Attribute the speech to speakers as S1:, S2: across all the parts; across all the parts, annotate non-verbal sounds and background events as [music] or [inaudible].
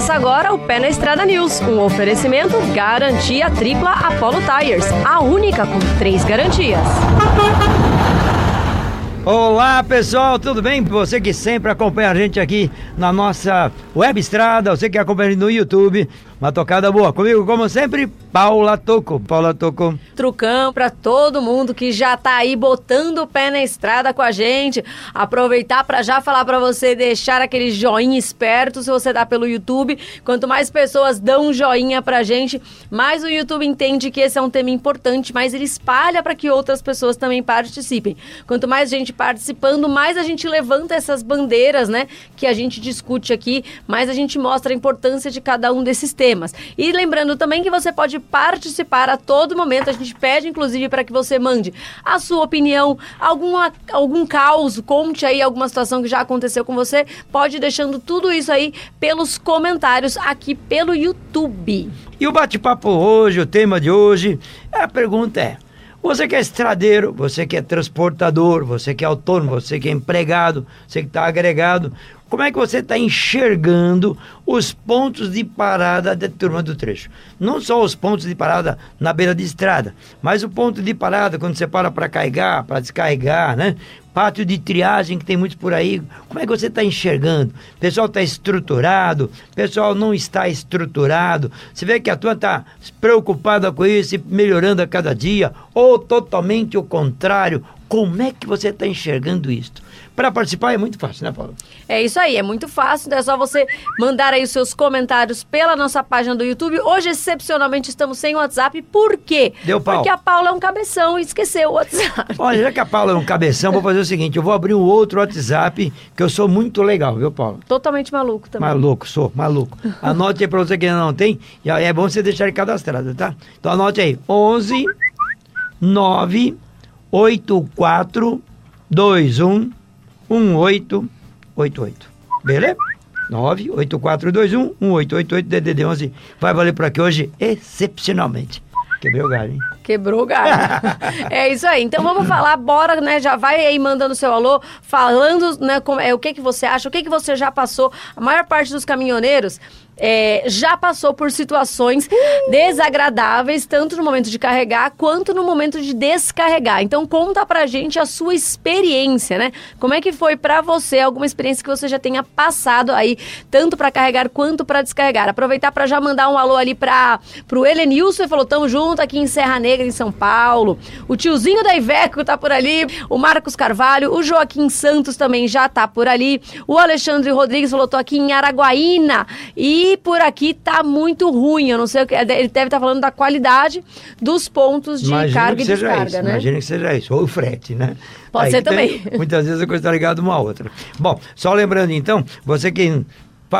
S1: Começa agora o Pé na Estrada News, um oferecimento garantia tripla Apollo Tires, a única com três garantias.
S2: Olá pessoal, tudo bem? Você que sempre acompanha a gente aqui na nossa web estrada, você que acompanha a gente no YouTube, uma tocada boa. Comigo, como sempre, Paula Toco. Paula Toco.
S1: Trucão para todo mundo que já tá aí botando o pé na estrada com a gente. Aproveitar para já falar para você deixar aquele joinha esperto se você dá pelo YouTube. Quanto mais pessoas dão um joinha pra gente, mais o YouTube entende que esse é um tema importante, mais ele espalha para que outras pessoas também participem. Quanto mais gente participando, mais a gente levanta essas bandeiras, né, que a gente discute aqui, mais a gente mostra a importância de cada um desses temas temas. E lembrando também que você pode participar a todo momento. A gente pede, inclusive, para que você mande a sua opinião, alguma, algum caos, conte aí alguma situação que já aconteceu com você. Pode ir deixando tudo isso aí pelos comentários aqui pelo YouTube.
S2: E o bate-papo hoje, o tema de hoje, a pergunta é. Você que é estradeiro, você que é transportador, você que é autônomo, você que é empregado, você que está agregado, como é que você está enxergando os pontos de parada da turma do trecho? Não só os pontos de parada na beira de estrada, mas o ponto de parada quando você para para carregar, para descarregar, né? Pátio de triagem que tem muitos por aí. Como é que você está enxergando? Pessoal está estruturado, pessoal não está estruturado. Você vê que a turma está preocupada com isso e melhorando a cada dia, ou totalmente o contrário. Como é que você está enxergando isso? Para participar é muito fácil, né, Paulo?
S1: É isso aí, é muito fácil. Então é só você mandar aí os seus comentários pela nossa página do YouTube. Hoje, excepcionalmente, estamos sem WhatsApp. Por quê?
S2: Deu pau.
S1: Porque a Paula é um cabeção e esqueceu o WhatsApp.
S2: Olha, já que a Paula é um cabeção, vou fazer o seguinte: eu vou abrir um outro WhatsApp, que eu sou muito legal, viu, Paulo?
S1: Totalmente maluco também.
S2: Maluco, sou, maluco. [laughs] Anote aí para você que ainda não tem. E é bom você deixar ele cadastrado, tá? Então anote aí: 11 9 84 21 1888. Beleza? 98421 1888 DDD 11 vai valer por aqui hoje excepcionalmente. Quebrei o galho, hein?
S1: Quebrou o galho. [laughs] é isso aí. Então vamos falar, bora, né? Já vai aí mandando seu alô, falando, né, como, é, o que que você acha, o que que você já passou. A maior parte dos caminhoneiros é, já passou por situações desagradáveis, tanto no momento de carregar quanto no momento de descarregar. Então conta pra gente a sua experiência, né? Como é que foi para você, alguma experiência que você já tenha passado aí, tanto para carregar quanto para descarregar. Aproveitar para já mandar um alô ali para pro Helenilson, ele falou: "Tamo junto aqui em Serra Negra, em São Paulo". O tiozinho da Iveco tá por ali, o Marcos Carvalho, o Joaquim Santos também já tá por ali. O Alexandre Rodrigues falou: "Tô aqui em Araguaína". E e por aqui tá muito ruim. Eu não sei o que. Ele deve estar tá falando da qualidade dos pontos de carga e descarga,
S2: isso,
S1: né?
S2: Imagina que seja isso. Ou o frete, né?
S1: Pode
S2: Aí
S1: ser
S2: tem-
S1: também. [laughs]
S2: muitas vezes a coisa está ligada uma à outra. Bom, só lembrando então, você que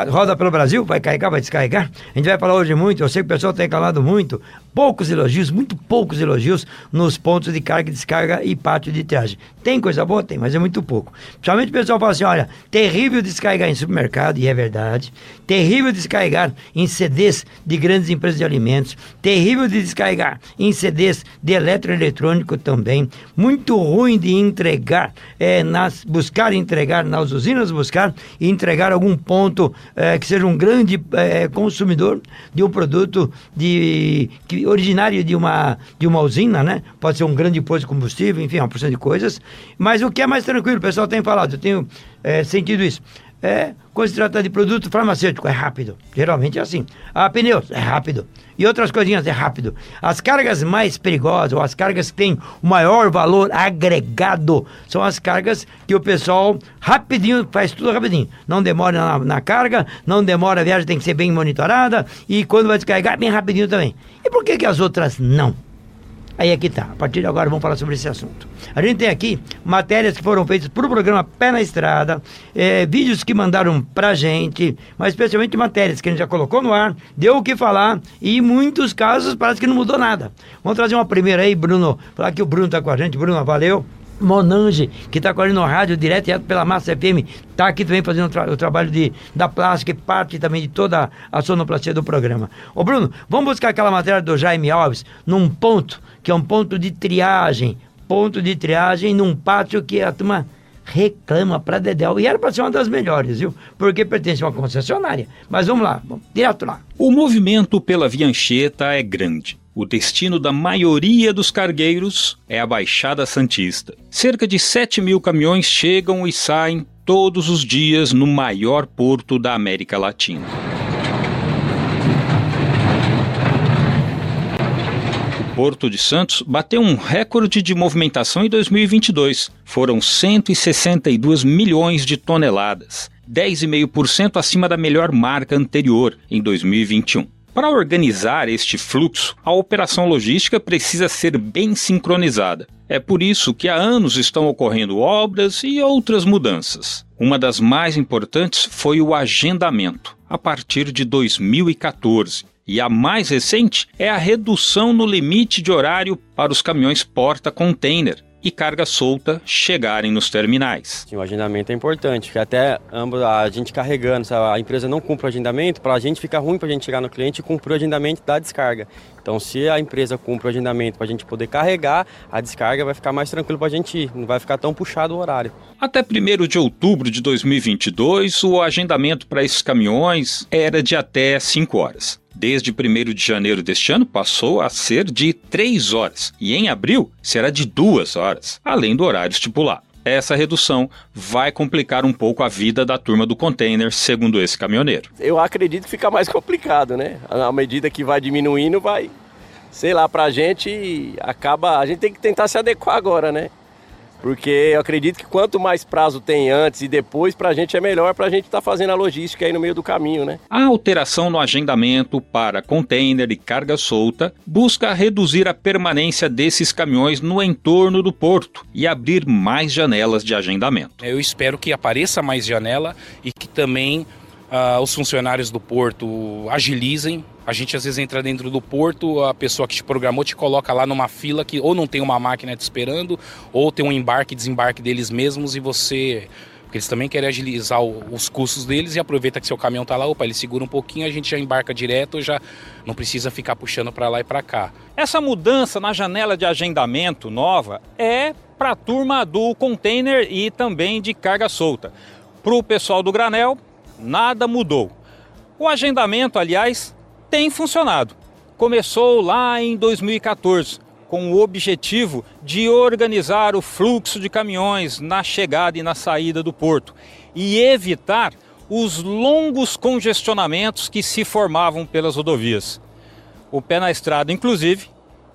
S2: roda pelo Brasil, vai carregar, vai descarregar. A gente vai falar hoje muito, eu sei que o pessoal tem reclamado muito, poucos elogios, muito poucos elogios nos pontos de carga e descarga e pátio de triagem. Tem coisa boa? Tem, mas é muito pouco. Principalmente o pessoal fala assim, olha, terrível descarregar em supermercado, e é verdade. Terrível descarregar em CDs de grandes empresas de alimentos. Terrível de descarregar em CDs de eletroeletrônico também. Muito ruim de entregar, eh, nas, buscar entregar nas usinas, buscar e entregar algum ponto eh, que seja um grande eh, consumidor de um produto de, que, originário de uma, de uma usina, né? Pode ser um grande posto de combustível, enfim, uma porção de coisas. Mas o que é mais tranquilo, o pessoal tem falado, eu tenho eh, sentido isso. É, quando se trata de produto farmacêutico, é rápido. Geralmente é assim. A pneus, é rápido. E outras coisinhas, é rápido. As cargas mais perigosas, ou as cargas que têm o maior valor agregado, são as cargas que o pessoal rapidinho, faz tudo rapidinho. Não demora na, na carga, não demora, a viagem tem que ser bem monitorada, e quando vai descarregar, bem rapidinho também. E por que, que as outras não? Aí é que tá. A partir de agora vamos falar sobre esse assunto. A gente tem aqui matérias que foram feitas para o programa Pé na Estrada, eh, vídeos que mandaram pra gente, mas especialmente matérias que a gente já colocou no ar, deu o que falar e em muitos casos parece que não mudou nada. Vamos trazer uma primeira aí, Bruno. Falar que o Bruno tá com a gente. Bruno, valeu. Monange, que está gente no rádio, direto e pela Massa FM, está aqui também fazendo o, tra- o trabalho de, da plástica e parte também de toda a sonoplastia do programa. Ô Bruno, vamos buscar aquela matéria do Jaime Alves num ponto, que é um ponto de triagem, ponto de triagem num pátio que a turma reclama pra Dedel. E era para ser uma das melhores, viu? Porque pertence a uma concessionária. Mas vamos lá, vamos direto lá.
S3: O movimento pela Via Anchieta é grande. O destino da maioria dos cargueiros é a Baixada Santista. Cerca de 7 mil caminhões chegam e saem todos os dias no maior porto da América Latina. O Porto de Santos bateu um recorde de movimentação em 2022. Foram 162 milhões de toneladas, 10,5% acima da melhor marca anterior, em 2021. Para organizar este fluxo, a operação logística precisa ser bem sincronizada. É por isso que há anos estão ocorrendo obras e outras mudanças. Uma das mais importantes foi o agendamento, a partir de 2014. E a mais recente é a redução no limite de horário para os caminhões porta-container, e carga solta chegarem nos terminais.
S4: O agendamento é importante, que até ambos, a gente carregando, a empresa não cumpre o agendamento, para a gente fica ruim para a gente chegar no cliente e cumprir o agendamento da descarga. Então, se a empresa cumpre o agendamento para a gente poder carregar, a descarga vai ficar mais tranquilo para a gente ir, não vai ficar tão puxado o horário.
S3: Até 1 de outubro de 2022, o agendamento para esses caminhões era de até 5 horas desde 1 de janeiro deste ano, passou a ser de 3 horas e em abril será de 2 horas, além do horário estipulado. Essa redução vai complicar um pouco a vida da turma do container, segundo esse caminhoneiro.
S5: Eu acredito que fica mais complicado, né? À medida que vai diminuindo, vai, sei lá, pra gente acaba. A gente tem que tentar se adequar agora, né? Porque eu acredito que quanto mais prazo tem antes e depois, para a gente é melhor para a gente estar tá fazendo a logística aí no meio do caminho, né?
S3: A alteração no agendamento para container e carga solta busca reduzir a permanência desses caminhões no entorno do porto e abrir mais janelas de agendamento.
S6: Eu espero que apareça mais janela e que também uh, os funcionários do porto agilizem. A gente às vezes entra dentro do porto, a pessoa que te programou te coloca lá numa fila que ou não tem uma máquina te esperando, ou tem um embarque e desembarque deles mesmos e você porque eles também querem agilizar os custos deles e aproveita que seu caminhão está lá, opa, ele segura um pouquinho, a gente já embarca direto, já não precisa ficar puxando para lá e para cá.
S3: Essa mudança na janela de agendamento nova é para a turma do container e também de carga solta. Para o pessoal do granel, nada mudou. O agendamento, aliás, tem funcionado. Começou lá em 2014, com o objetivo de organizar o fluxo de caminhões na chegada e na saída do porto e evitar os longos congestionamentos que se formavam pelas rodovias. O Pé na Estrada, inclusive,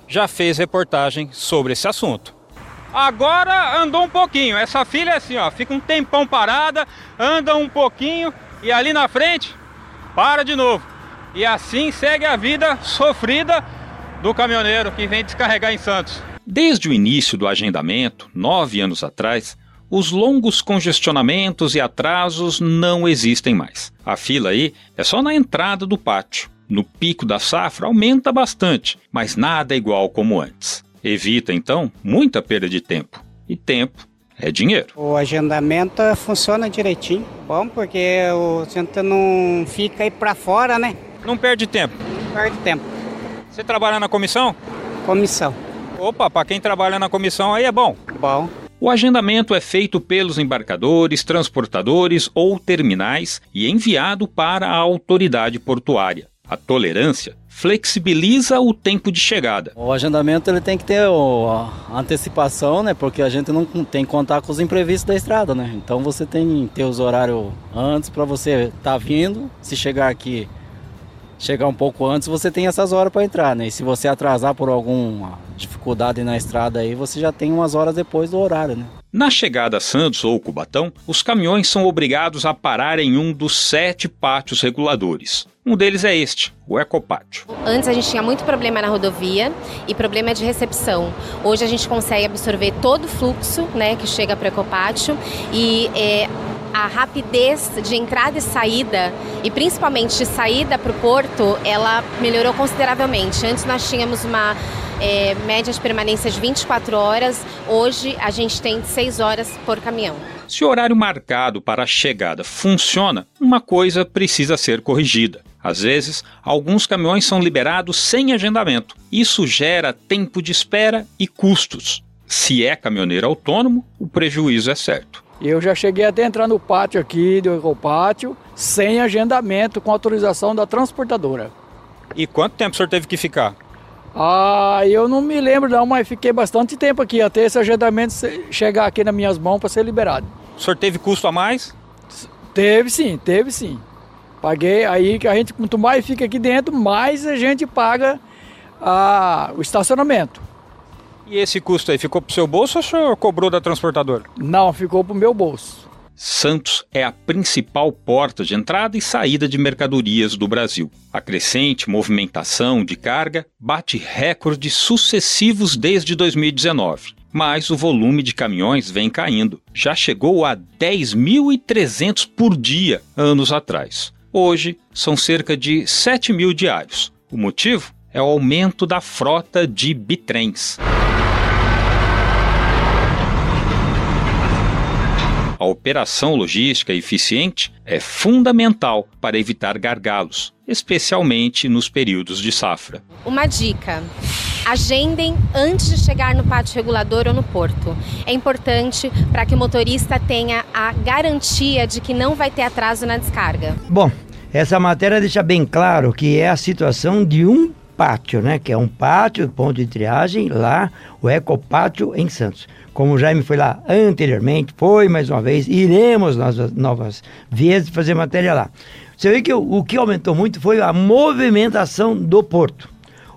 S3: já fez reportagem sobre esse assunto. Agora andou um pouquinho. Essa filha é assim, ó, fica um tempão parada, anda um pouquinho e ali na frente para de novo. E assim segue a vida sofrida do caminhoneiro que vem descarregar em Santos. Desde o início do agendamento, nove anos atrás, os longos congestionamentos e atrasos não existem mais. A fila aí é só na entrada do pátio. No pico da safra aumenta bastante, mas nada é igual como antes. Evita então muita perda de tempo. E tempo é dinheiro.
S7: O agendamento funciona direitinho. Bom, porque o gente não fica aí para fora, né?
S3: Não perde tempo.
S7: Não perde tempo.
S3: Você trabalha na comissão?
S7: Comissão.
S3: Opa, para quem trabalha na comissão aí é bom.
S7: Bom.
S3: O agendamento é feito pelos embarcadores, transportadores ou terminais e enviado para a autoridade portuária. A tolerância flexibiliza o tempo de chegada.
S8: O agendamento ele tem que ter a antecipação, né? Porque a gente não tem que contar com os imprevistos da estrada, né? Então você tem que ter os horários antes para você estar tá vindo. Se chegar aqui, chegar um pouco antes, você tem essas horas para entrar, né? E se você atrasar por alguma dificuldade na estrada aí, você já tem umas horas depois do horário, né?
S3: Na chegada a Santos ou Cubatão, os caminhões são obrigados a parar em um dos sete pátios reguladores. Um deles é este, o Ecopátio.
S9: Antes a gente tinha muito problema na rodovia e problema de recepção. Hoje a gente consegue absorver todo o fluxo né, que chega para o Ecopátio e é, a rapidez de entrada e saída, e principalmente de saída para o porto, ela melhorou consideravelmente. Antes nós tínhamos uma é, média de permanência de 24 horas, hoje a gente tem 6 horas por caminhão.
S3: Se o horário marcado para a chegada funciona, uma coisa precisa ser corrigida. Às vezes, alguns caminhões são liberados sem agendamento. Isso gera tempo de espera e custos. Se é caminhoneiro autônomo, o prejuízo é certo.
S10: Eu já cheguei até entrar no pátio aqui do Ecopátio sem agendamento, com autorização da transportadora.
S3: E quanto tempo o senhor teve que ficar?
S10: Ah, eu não me lembro não, mas fiquei bastante tempo aqui até esse agendamento chegar aqui nas minhas mãos para ser liberado.
S3: O senhor teve custo a mais?
S10: Teve sim, teve sim. Paguei aí que a gente quanto mais fica aqui dentro, mais a gente paga ah, o estacionamento.
S3: E esse custo aí ficou pro seu bolso ou o senhor cobrou da transportadora?
S10: Não, ficou pro meu bolso.
S3: Santos é a principal porta de entrada e saída de mercadorias do Brasil. A crescente movimentação de carga bate recordes sucessivos desde 2019. Mas o volume de caminhões vem caindo. Já chegou a 10.300 por dia anos atrás. Hoje são cerca de 7 mil diários. O motivo é o aumento da frota de bitrens. A operação logística eficiente é fundamental para evitar gargalos, especialmente nos períodos de safra.
S9: Uma dica: agendem antes de chegar no pátio regulador ou no porto. É importante para que o motorista tenha a garantia de que não vai ter atraso na descarga.
S2: Bom, essa matéria deixa bem claro que é a situação de um pátio, né? Que é um pátio, ponto de triagem, lá, o Ecopátio em Santos. Como o Jaime foi lá anteriormente, foi mais uma vez, iremos nas novas vezes fazer matéria lá. Você vê que o, o que aumentou muito foi a movimentação do porto.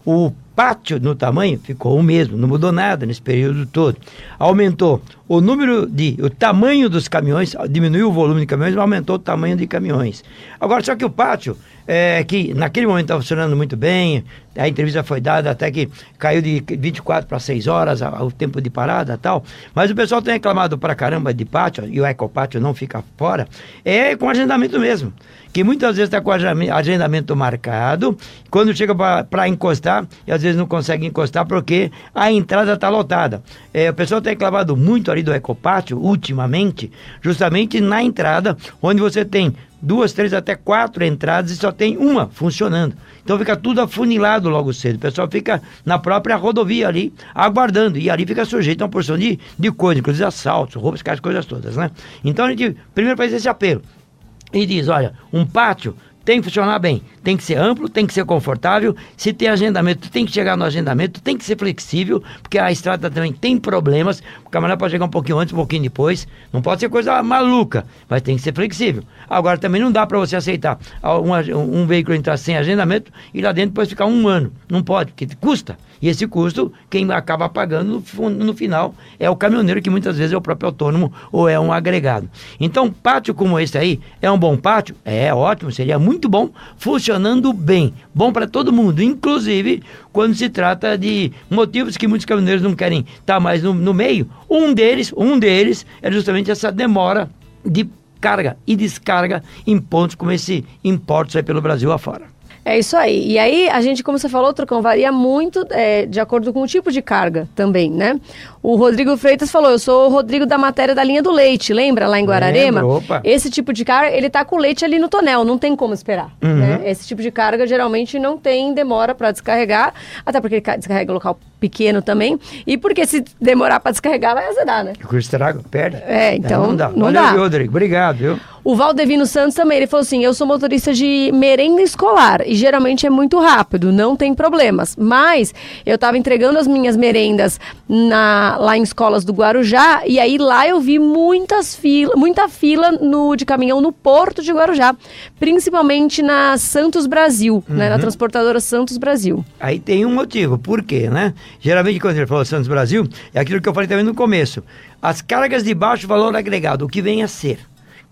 S2: O pátio no tamanho ficou o mesmo, não mudou nada nesse período todo. Aumentou o número de, o tamanho dos caminhões, diminuiu o volume de caminhões, mas aumentou o tamanho de caminhões. Agora, só que o pátio, é, que naquele momento estava funcionando muito bem, a entrevista foi dada até que caiu de 24 para 6 horas a- o tempo de parada e tal, mas o pessoal tem reclamado pra caramba de pátio, e o ecopátio não fica fora, é com agendamento mesmo. Que muitas vezes está com agenda- agendamento marcado, quando chega para encostar, e às vezes não consegue encostar porque a entrada está lotada. É, o pessoal tem reclamado muito ali do ecopátio, ultimamente, justamente na entrada, onde você tem duas, três, até quatro entradas e só tem uma funcionando. Então fica tudo afunilado logo cedo. O pessoal fica na própria rodovia ali, aguardando. E ali fica sujeito a uma porção de, de coisas, inclusive assaltos, roubos, aquelas coisas todas, né? Então a gente primeiro faz esse apelo. E diz, olha, um pátio tem que funcionar bem, tem que ser amplo, tem que ser confortável. Se tem agendamento, tem que chegar no agendamento, tem que ser flexível, porque a estrada também tem problemas. O camarada pode chegar um pouquinho antes, um pouquinho depois. Não pode ser coisa maluca, mas tem que ser flexível. Agora também não dá para você aceitar um, um veículo entrar sem agendamento e lá dentro depois ficar um ano. Não pode, porque custa. E esse custo, quem acaba pagando no, no final é o caminhoneiro, que muitas vezes é o próprio autônomo ou é um agregado. Então, pátio como esse aí é um bom pátio? É ótimo, seria muito bom, funcionando bem. Bom para todo mundo, inclusive quando se trata de motivos que muitos caminhoneiros não querem estar mais no, no meio. Um deles, um deles é justamente essa demora de carga e descarga em pontos como esse em portos aí pelo Brasil afora.
S1: É isso aí. E aí, a gente, como você falou, Trocão, varia muito é, de acordo com o tipo de carga também, né? O Rodrigo Freitas falou, eu sou o Rodrigo da matéria da linha do leite, lembra? Lá em Guararema?
S2: Opa.
S1: Esse tipo de carga, ele tá com leite ali no tonel, não tem como esperar,
S2: Uhum.
S1: né? Esse tipo de carga, geralmente, não tem demora para descarregar, até porque ele ca- descarrega local pequeno também, e porque se demorar para descarregar, vai azedar, né?
S2: O estrago perde.
S1: É, então,
S2: não dá.
S1: não
S2: Valeu,
S1: dá.
S2: Rodrigo. Obrigado, viu?
S1: O Valdevino Santos também, ele falou assim, eu sou motorista de merenda escolar e geralmente é muito rápido, não tem problemas. Mas eu estava entregando as minhas merendas na- lá em escolas do Guarujá e aí lá eu vi muitas fila, muita fila no, de caminhão no porto de Guarujá, principalmente na Santos Brasil, né, na
S2: Uhum.
S1: transportadora Santos Brasil.
S2: Aí tem um motivo. Por quê, né? Geralmente, quando ele falou Santos Brasil, é aquilo que eu falei também no começo. As cargas de baixo valor agregado, o que vem a ser?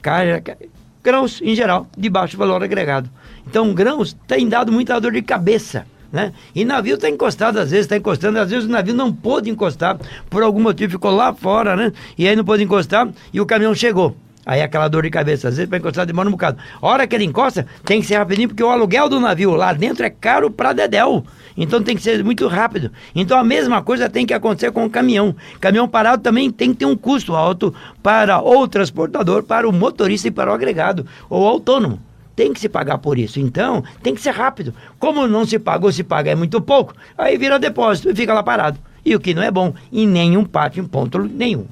S2: Carga, grãos, em geral, de baixo valor agregado. Então, grãos tem dado muita dor de cabeça. Né? E navio está encostado, às vezes está encostando, às vezes o navio não pôde encostar, por algum motivo ficou lá fora, né? E aí não pôde encostar e o caminhão chegou. Aí aquela dor de cabeça, às vezes para encostar demora um bocado. Hora que ele encosta, tem que ser rapidinho, porque o aluguel do navio lá dentro é caro pra dedéu. Então tem que ser muito rápido. Então a mesma coisa tem que acontecer com o caminhão. Caminhão parado também tem que ter um custo alto para o transportador, para o motorista e para o agregado, ou autônomo. Tem que se pagar por isso. Então, tem que ser rápido. Como não se pagou, se paga é muito pouco, aí vira depósito e fica lá parado. E o que não é bom em nenhum pátio, em ponto nenhum.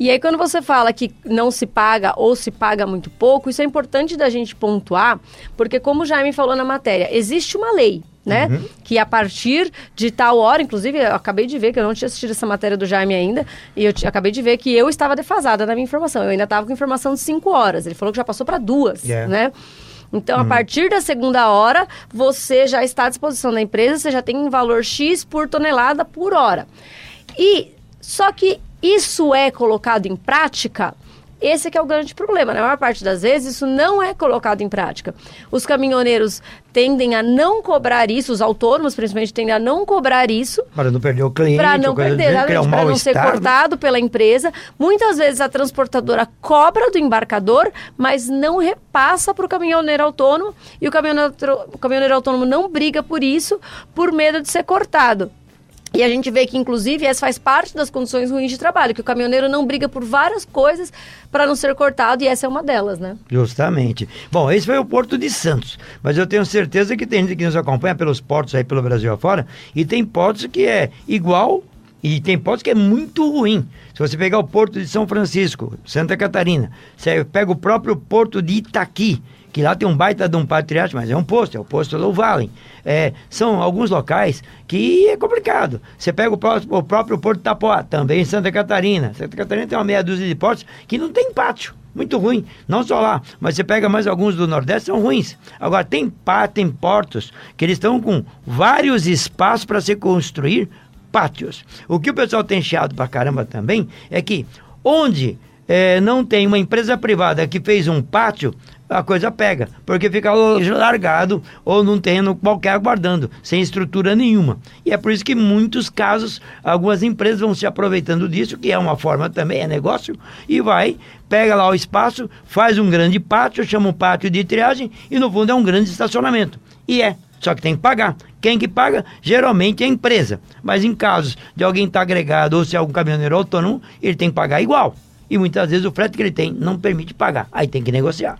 S1: E aí, quando você fala que não se paga ou se paga muito pouco, isso é importante da gente pontuar, porque como o Jaime falou na matéria, existe uma lei, né? Uhum. Que a partir de tal hora, inclusive, eu acabei de ver que eu não tinha assistido essa matéria do Jaime ainda, e eu acabei de ver que eu estava defasada na minha informação. Eu ainda estava com informação de 5 horas. Ele falou que já passou para duas, yeah. né? Então, uhum. a partir da segunda hora, você já está à disposição da empresa, você já tem um valor X por tonelada por hora. E só que isso é colocado em prática? Esse é o grande problema. Na maior parte das vezes, isso não é colocado em prática. Os caminhoneiros tendem a não cobrar isso, os autônomos principalmente tendem a não cobrar isso.
S2: Para não perder o cliente.
S1: Para não perder, é um para não ser cortado pela empresa. Muitas vezes a transportadora cobra do embarcador, mas não repassa para o caminhoneiro autônomo. E o caminhoneiro, o caminhoneiro autônomo não briga por isso, por medo de ser cortado. E a gente vê que, inclusive, essa faz parte das condições ruins de trabalho, que o caminhoneiro não briga por várias coisas para não ser cortado, e essa é uma delas, né?
S2: Justamente. Bom, esse foi o Porto de Santos, mas eu tenho certeza que tem gente que nos acompanha pelos portos aí pelo Brasil afora, e tem portos que é igual e tem portos que é muito ruim. Se você pegar o Porto de São Francisco, Santa Catarina, você pega o próprio Porto de Itaqui, que lá tem um baita de um patriarca, mas é um posto, é o posto Low Valley. É, são alguns locais que é complicado. Você pega o, próprio, o próprio Porto Tapoá, também em Santa Catarina. Santa Catarina tem uma meia dúzia de portos que não tem pátio. Muito ruim, não só lá, mas você pega mais alguns do Nordeste, são ruins. Agora, tem pátio, tem portos que eles estão com vários espaços para se construir pátios. O que o pessoal tem chiado pra caramba também é que onde é, não tem uma empresa privada que fez um pátio, a coisa pega, porque fica largado ou num terreno qualquer aguardando, sem estrutura nenhuma. E é por isso que em muitos casos algumas empresas vão se aproveitando disso, que é uma forma também, é negócio, e vai, pega lá o espaço, faz um grande pátio, chama um pátio de triagem e no fundo é um grande estacionamento. E é, só que tem que pagar. Quem que paga? Geralmente é a empresa. Mas em casos de alguém estar tá agregado ou se é algum caminhoneiro autônomo, ele tem que pagar igual. E muitas vezes o frete que ele tem não permite pagar. Aí tem que negociar.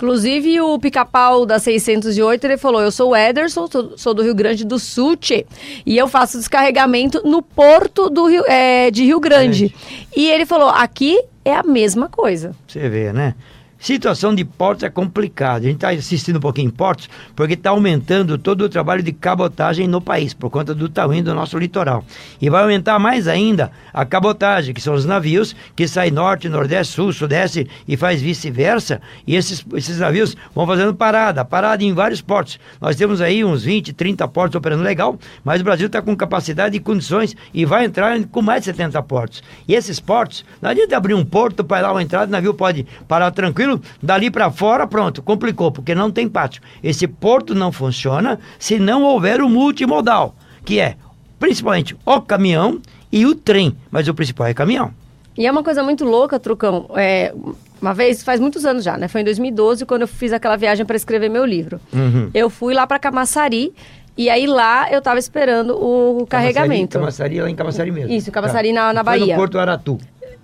S1: Inclusive, o pica-pau da 608, ele falou, eu sou o Ederson, sou, do Rio Grande do Sul, tchê, e eu faço descarregamento no porto do Rio, é, de Rio Grande. E ele falou, aqui é a mesma coisa.
S2: Você vê, né? Situação de portos é complicada. A gente está assistindo um pouquinho em portos porque está aumentando todo o trabalho de cabotagem no país, por conta do tamanho do nosso litoral. E vai aumentar mais ainda a cabotagem, que são os navios que saem norte, nordeste, sul, sudeste e faz vice-versa. E esses, esses navios vão fazendo parada, parada em vários portos. Nós temos aí uns 20, 30 portos operando legal, mas o Brasil está com capacidade e condições e vai entrar com mais de 70 portos. E esses portos, não adianta abrir um porto para lá uma entrada, o navio pode parar tranquilo aquilo, dali para fora, pronto, complicou, porque não tem pátio. Esse porto não funciona se não houver o multimodal, que é principalmente o caminhão e o trem, mas o principal é caminhão.
S1: E é uma coisa muito louca, Trucão. É, uma vez, faz muitos anos já, né? Foi em 2012 quando eu fiz aquela viagem para escrever meu livro. Uhum. Eu fui lá para Camaçari e aí lá eu estava esperando o carregamento.
S2: Camaçari, lá em Camaçari mesmo.
S1: Isso, Camaçari tá. na, na Bahia. Foi
S2: no Porto Aratu.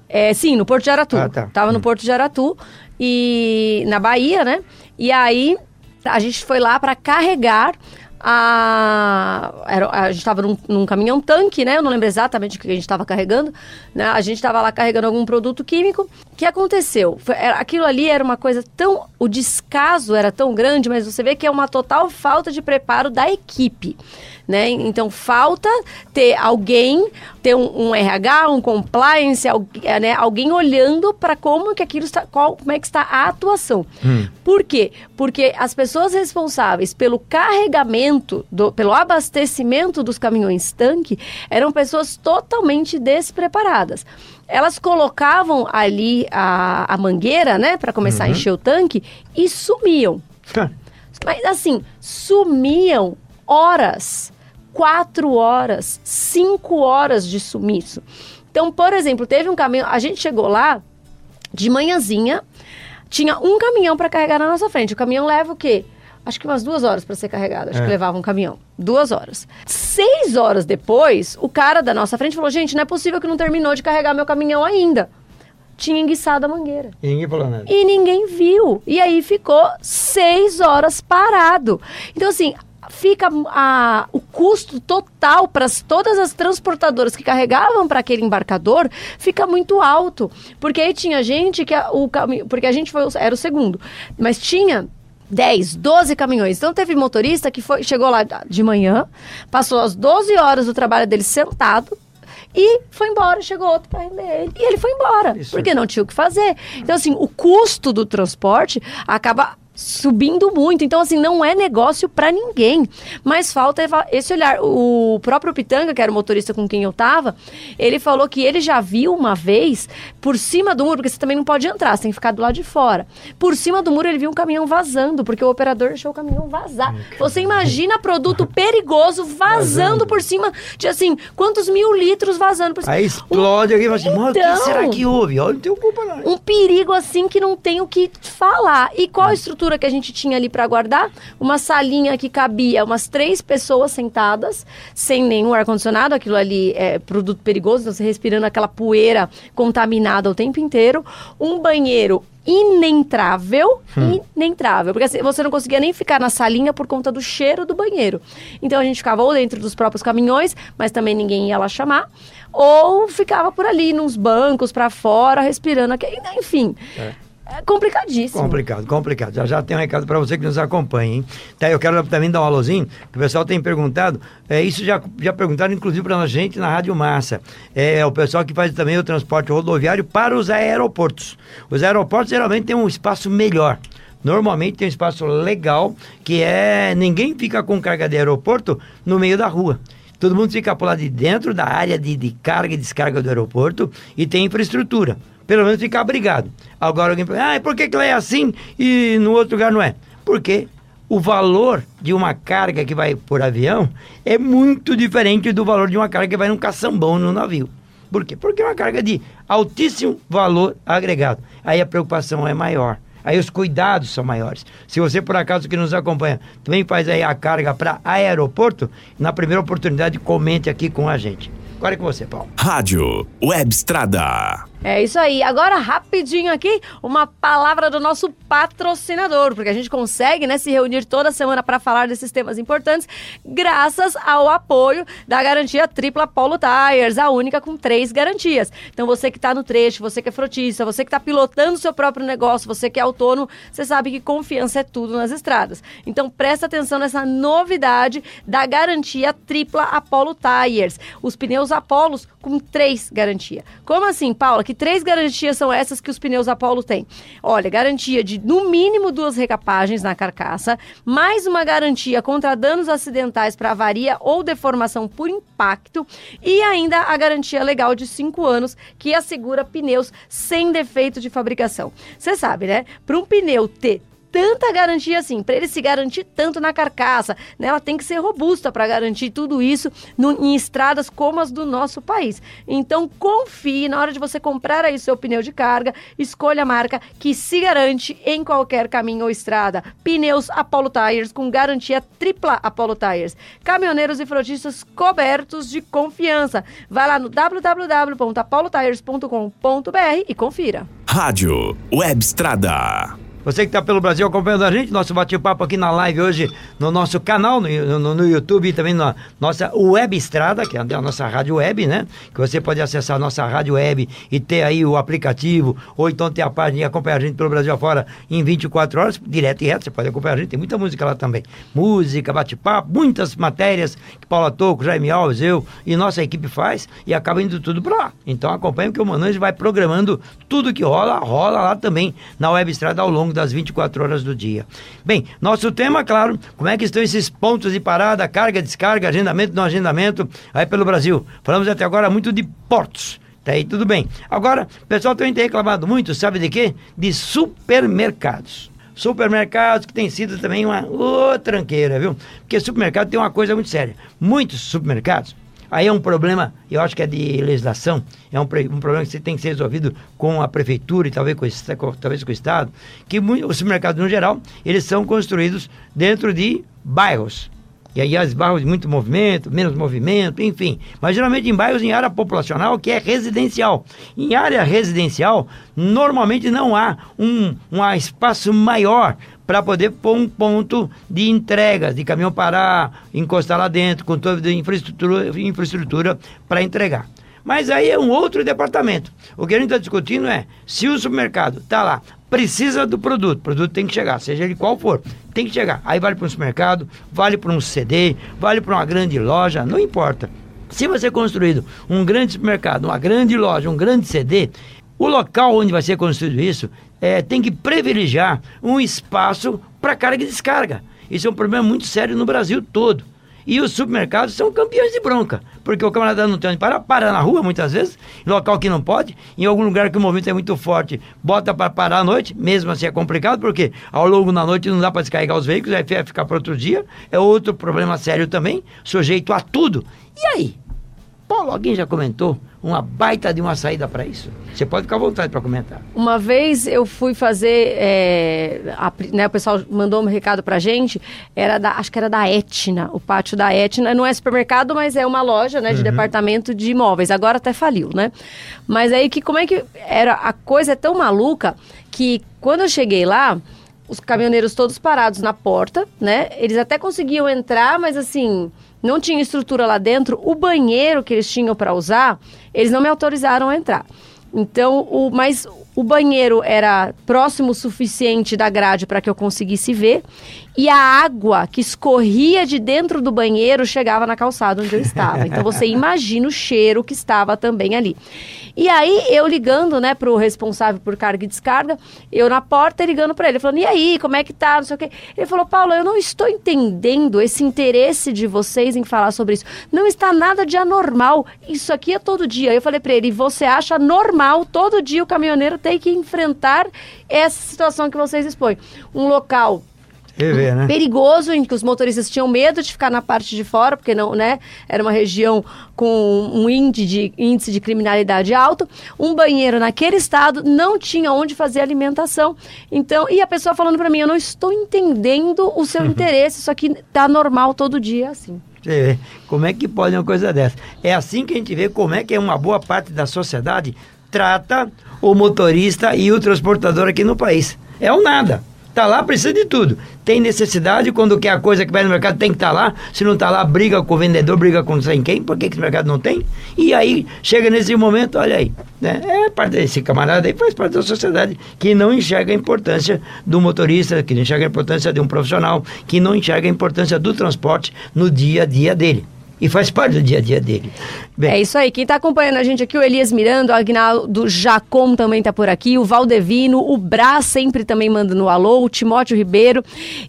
S1: É, sim, no Porto de Aratu. Ah, tá. Tava hum. no Porto de Aratu e na Bahia, né? E aí a gente foi lá para carregar a, era, a gente estava num, num, caminhão tanque, né? Eu não lembro exatamente o que a gente estava carregando. Né? A gente estava lá carregando algum produto químico. O que aconteceu? Foi, era, aquilo ali era uma coisa tão. O descaso era tão grande, mas você vê que é uma total falta de preparo da equipe né? Então falta ter alguém, ter um, um RH, um compliance, é, né? alguém olhando para como que aquilo está, qual, como é que está a atuação. Hum. Por quê? Porque as pessoas responsáveis pelo carregamento, do, pelo abastecimento dos caminhões tanque, eram pessoas totalmente despreparadas elas colocavam ali a, a mangueira, né, para começar uhum. a encher o tanque e sumiam. Mas assim, sumiam horas quatro horas, cinco horas de sumiço. Então, por exemplo, teve um caminhão, a gente chegou lá de manhãzinha, tinha um caminhão para carregar na nossa frente. O caminhão leva o quê? Acho que umas duas horas para ser carregado. Acho é. que levava um caminhão. Duas horas. Seis horas depois, o cara da nossa frente falou: gente, não é possível que não terminou de carregar meu caminhão ainda. Tinha enguiçado a mangueira.
S2: E ninguém falou nada.
S1: E ninguém viu. E aí ficou seis horas parado. Então, assim, fica a, o custo total para todas as transportadoras que carregavam para aquele embarcador fica muito alto. Porque aí tinha gente que a, o caminho. Porque a gente foi, era o segundo. Mas tinha 10, 12 caminhões. Então teve motorista que foi, chegou lá de manhã, passou as 12 horas do trabalho dele sentado, e foi embora, chegou outro para render ele. E ele foi embora, Isso. porque não tinha o que fazer. Então, assim, o custo do transporte acaba subindo muito. Então, assim, não é negócio para ninguém. Mas falta esse olhar. O próprio Pitanga, que era o motorista com quem eu tava, ele falou que ele já viu uma vez por cima do muro, porque você também não pode entrar, você tem que ficar do lado de fora. Por cima do muro ele viu um caminhão vazando, porque o operador deixou o caminhão vazar. Você imagina produto [laughs] perigoso vazando, vazando, por cima de assim, quantos mil litros vazando por cima.
S2: Aí explode um... e fala assim, então, o que será que houve? Olha, não tem culpa não.
S1: Um perigo assim que não tem o que falar. E qual a estrutura estrutura que a gente tinha ali para guardar, uma salinha que cabia umas três pessoas sentadas, sem nenhum ar-condicionado, aquilo ali é produto perigoso, então você respirando aquela poeira contaminada o tempo inteiro, um banheiro inentrável, hum. inentrável, porque assim, você não conseguia nem ficar na salinha por conta do cheiro do banheiro. Então a gente ficava ou dentro dos próprios caminhões, mas também ninguém ia lá chamar, ou ficava por ali nos bancos para fora, respirando, enfim. É. É complicadíssimo.
S2: Complicado, complicado. Já já tem um recado para você que nos acompanha, hein? Tá, eu quero também dar um alôzinho, que o pessoal tem perguntado. É, isso já, já perguntaram, inclusive, para a gente na Rádio Massa. É, o pessoal que faz também o transporte rodoviário para os aeroportos. Os aeroportos geralmente têm um espaço melhor. Normalmente tem um espaço legal, que é. Ninguém fica com carga de aeroporto no meio da rua. Todo mundo fica por lá de dentro da área de, de carga e descarga do aeroporto e tem infraestrutura pelo menos ficar abrigado. Agora alguém fala, ah, por que, que lá é assim e no outro lugar não é? Porque o valor de uma carga que vai por avião é muito diferente do valor de uma carga que vai num caçambão no navio. Por quê? Porque é uma carga de altíssimo valor agregado. Aí a preocupação é maior. Aí os cuidados são maiores. Se você, por acaso, que nos acompanha, também faz aí a carga para aeroporto, na primeira oportunidade, comente aqui com a gente. Agora é com você, Paulo.
S11: Rádio Web Estrada.
S1: É isso aí. Agora, rapidinho aqui, uma palavra do nosso patrocinador, porque a gente consegue né, se reunir toda semana para falar desses temas importantes, graças ao apoio da garantia tripla Polo Tires, a única com três garantias. Então, você que está no trecho, você que é frotista, você que está pilotando seu próprio negócio, você que é autônomo, você sabe que confiança é tudo nas estradas. Então, presta atenção nessa novidade da garantia tripla Apollo Tires. Os pneus Apolos com três garantia. Como assim, Paula? Que três garantias são essas que os pneus Apollo têm? Olha, garantia de no mínimo duas recapagens na carcaça, mais uma garantia contra danos acidentais para avaria ou deformação por impacto e ainda a garantia legal de cinco anos que assegura pneus sem defeito de fabricação. Você sabe, né? Para um pneu ter tanta garantia assim, para ele se garantir tanto na carcaça, né? Ela tem que ser robusta para garantir tudo isso no, em estradas como as do nosso país. Então confie na hora de você comprar aí seu pneu de carga, escolha a marca que se garante em qualquer caminho ou estrada. Pneus Apollo Tires com garantia tripla Apollo Tires. Caminhoneiros e frotistas cobertos de confiança. Vai lá no www.apolotires.com.br e confira.
S11: Rádio Web Estrada.
S2: Você que está pelo Brasil acompanhando a gente, nosso bate-papo aqui na live hoje no nosso canal, no, no, no, YouTube e também na nossa Web Estrada, que é a nossa rádio web, né? Que você pode acessar a nossa rádio web e ter aí o aplicativo, ou então ter a página e acompanhar a gente pelo Brasil afora em 24 horas, direto e reto, você pode acompanhar a gente, tem muita música lá também. Música, bate-papo, muitas matérias que Paula Toco, Jaime Alves, eu e nossa equipe faz e acaba indo tudo para lá. Então acompanhe que o Manange vai programando tudo que rola, rola lá também na Web Estrada ao longo das 24 horas do dia. Bem, nosso tema, claro, como é que estão esses pontos de parada, carga, descarga, agendamento, não agendamento, aí pelo Brasil. Falamos até agora muito de portos. Tá aí tudo bem. Agora, o pessoal também tem reclamado muito, sabe de quê? De supermercados. Supermercados que tem sido também uma oh, tranqueira, viu? Porque supermercado tem uma coisa muito séria. Muitos supermercados Aí é um problema, eu acho que é de legislação, é um, um problema que tem que ser resolvido com a prefeitura e talvez com, talvez com o Estado, que os supermercados, no geral, eles são construídos dentro de bairros. E aí as bairros de muito movimento, menos movimento, enfim. Mas geralmente em bairros em área populacional que é residencial. Em área residencial, normalmente não há um, um espaço maior para poder pôr um ponto de entrega, de caminhão parar, encostar lá dentro, com toda a infraestrutura, infraestrutura para entregar. Mas aí é um outro departamento. O que a gente está discutindo é se o supermercado está lá, precisa do produto, o produto tem que chegar, seja ele qual for, tem que chegar. Aí vale para um supermercado, vale para um CD, vale para uma grande loja, não importa. Se você construído um grande supermercado, uma grande loja, um grande CD, o local onde vai ser construído isso é, tem que privilegiar um espaço para carga e descarga. Isso é um problema muito sério no Brasil todo. E os supermercados são campeões de bronca, porque o camarada não tem onde parar, para na rua muitas vezes, em local que não pode, em algum lugar que o movimento é muito forte, bota para parar à noite, mesmo assim é complicado, porque ao longo da noite não dá para descarregar os veículos, aí vai ficar para outro dia, é outro problema sério também, sujeito a tudo. E aí? Paulo, alguém já comentou uma baita de uma saída para isso? Você pode ficar à vontade para comentar.
S1: Uma vez eu fui fazer, é, a, né, o pessoal mandou um recado pra gente, era da, acho que era da Etna, o pátio da Etna, não é supermercado, mas é uma loja, né, de uhum. departamento de imóveis, agora até faliu, né? Mas aí que como é que era, a coisa é tão maluca que quando eu cheguei lá, os caminhoneiros todos parados na porta, né? Eles até conseguiam entrar, mas assim, não tinha estrutura lá dentro. O banheiro que eles tinham para usar, eles não me autorizaram a entrar. Então, o, mas o banheiro era próximo o suficiente da grade para que eu conseguisse ver. E a água que escorria de dentro do banheiro chegava na calçada onde eu estava. Então você [laughs] imagina o cheiro que estava também ali. E aí eu ligando, né, pro responsável por carga e descarga, eu na porta ligando para ele, falando: "E aí, como é que tá?", não sei o quê. Ele falou: "Paulo, eu não estou entendendo esse interesse de vocês em falar sobre isso. Não está nada de anormal. Isso aqui é todo dia". Eu falei para ele: "Você acha normal todo dia o caminhoneiro ter que enfrentar essa situação que vocês expõem? Um local
S2: Rever, né?
S1: perigoso, em que os motoristas tinham medo de ficar na parte de fora, porque não, né? Era uma região com um índice de, índice de criminalidade alto. Um banheiro naquele estado não tinha onde fazer alimentação. Então, e a pessoa falando para mim, eu não estou entendendo o seu interesse, isso aqui tá normal todo dia assim.
S2: Você vê, como é que pode uma coisa dessa? É assim que a gente vê como é que é uma boa parte da sociedade trata o motorista e o transportador aqui no país. É o nada. Tá lá, precisa de tudo. Tem necessidade, quando quer a coisa que vai no mercado tem que estar tá lá. Se não está lá, briga com o vendedor, briga com sem quem, por que, que o mercado não tem? E aí, chega nesse momento, olha aí. Né? É parte desse camarada aí, faz parte da sociedade que não enxerga a importância do motorista, que não enxerga a importância de um profissional, que não enxerga a importância do transporte no dia a dia dele e faz parte do dia a dia dele.
S1: Bem, é isso aí. Quem está acompanhando a gente aqui, o Elias Miranda, o Agnaldo Jacom também está por aqui, o Valdevino, o Brás sempre também mandando um alô, o Timóteo Ribeiro.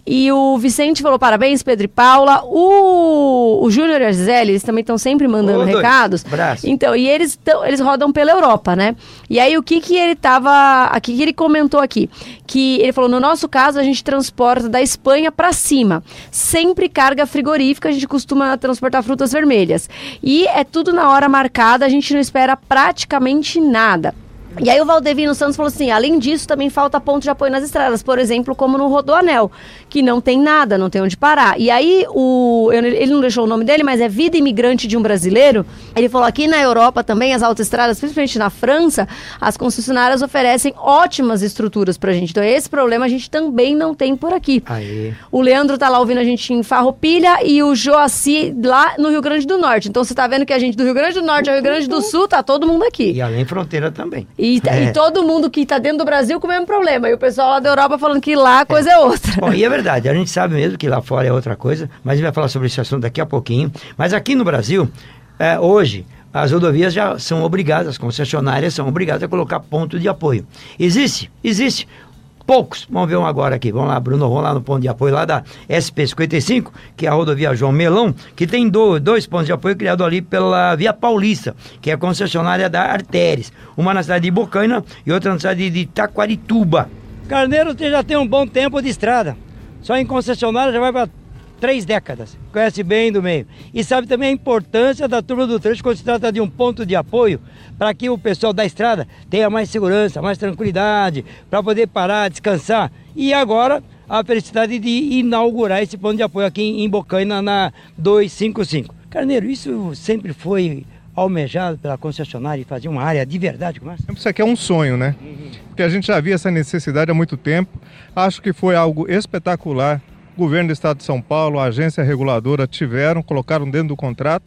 S1: E o Vicente falou parabéns, Pedro e Paula. O, o Júnior e a Gisele, eles também estão sempre mandando recados.
S2: Brás.
S1: Então, e eles, tão, eles rodam pela Europa, né? E aí, o que que ele tava. Aqui que ele comentou aqui? Que ele falou: no nosso caso, a gente transporta da Espanha para cima. Sempre carga frigorífica, a gente costuma transportar frutas vermelhas. E é tudo na hora marcada, a gente não espera praticamente nada. E aí o Valdevino Santos falou assim, além disso, também falta ponto de apoio nas estradas, por exemplo, como no Rodoanel, que não tem nada, não tem onde parar. E aí, o, ele não deixou o nome dele, mas é Vida Imigrante de um Brasileiro. Ele falou aqui na Europa também, as autoestradas, principalmente na França, as concessionárias oferecem ótimas estruturas pra gente. Então esse problema a gente também não tem por aqui.
S2: Aí.
S1: O Leandro tá lá ouvindo a gente em Farroupilha e o Joaci lá no Rio Grande do Norte. Então você tá vendo que a gente do Rio Grande do Norte ao Rio Grande do Sul, tá todo mundo aqui.
S2: E além fronteira também.
S1: E, é. e todo mundo que está dentro do Brasil com o mesmo problema. E o pessoal lá da Europa falando que lá a coisa é, é outra.
S2: Bom, e é verdade, a gente sabe mesmo que lá fora é outra coisa, mas a gente vai falar sobre esse assunto daqui a pouquinho. Mas aqui no Brasil, é, hoje, as rodovias já são obrigadas, as concessionárias são obrigadas a colocar ponto de apoio. Existe, existe poucos. Vamos ver um agora aqui. Vamos lá, Bruno, vamos lá no ponto de apoio lá da SP55, que é a rodovia João Melão, que tem dois, pontos de apoio criados ali pela Via Paulista, que é a concessionária da Artéres. Uma na cidade de Bocaina e outra na cidade de Taquarituba.
S12: Carneiro já tem um bom tempo de estrada. Só em concessionária já vai para três décadas, conhece bem do meio. E sabe também a importância da turma do trecho quando se trata de um ponto de apoio para que o pessoal da estrada tenha mais segurança, mais tranquilidade, para poder parar, descansar. E agora a felicidade de inaugurar esse ponto de apoio aqui em Bocaina na 255. Carneiro, isso sempre foi almejado pela concessionária e fazer uma área de verdade como essa?
S13: Isso aqui é um sonho, né? Porque a gente já via essa necessidade há muito tempo. Acho que foi algo espetacular. O governo do estado de São Paulo, a agência reguladora tiveram, colocaram dentro do contrato.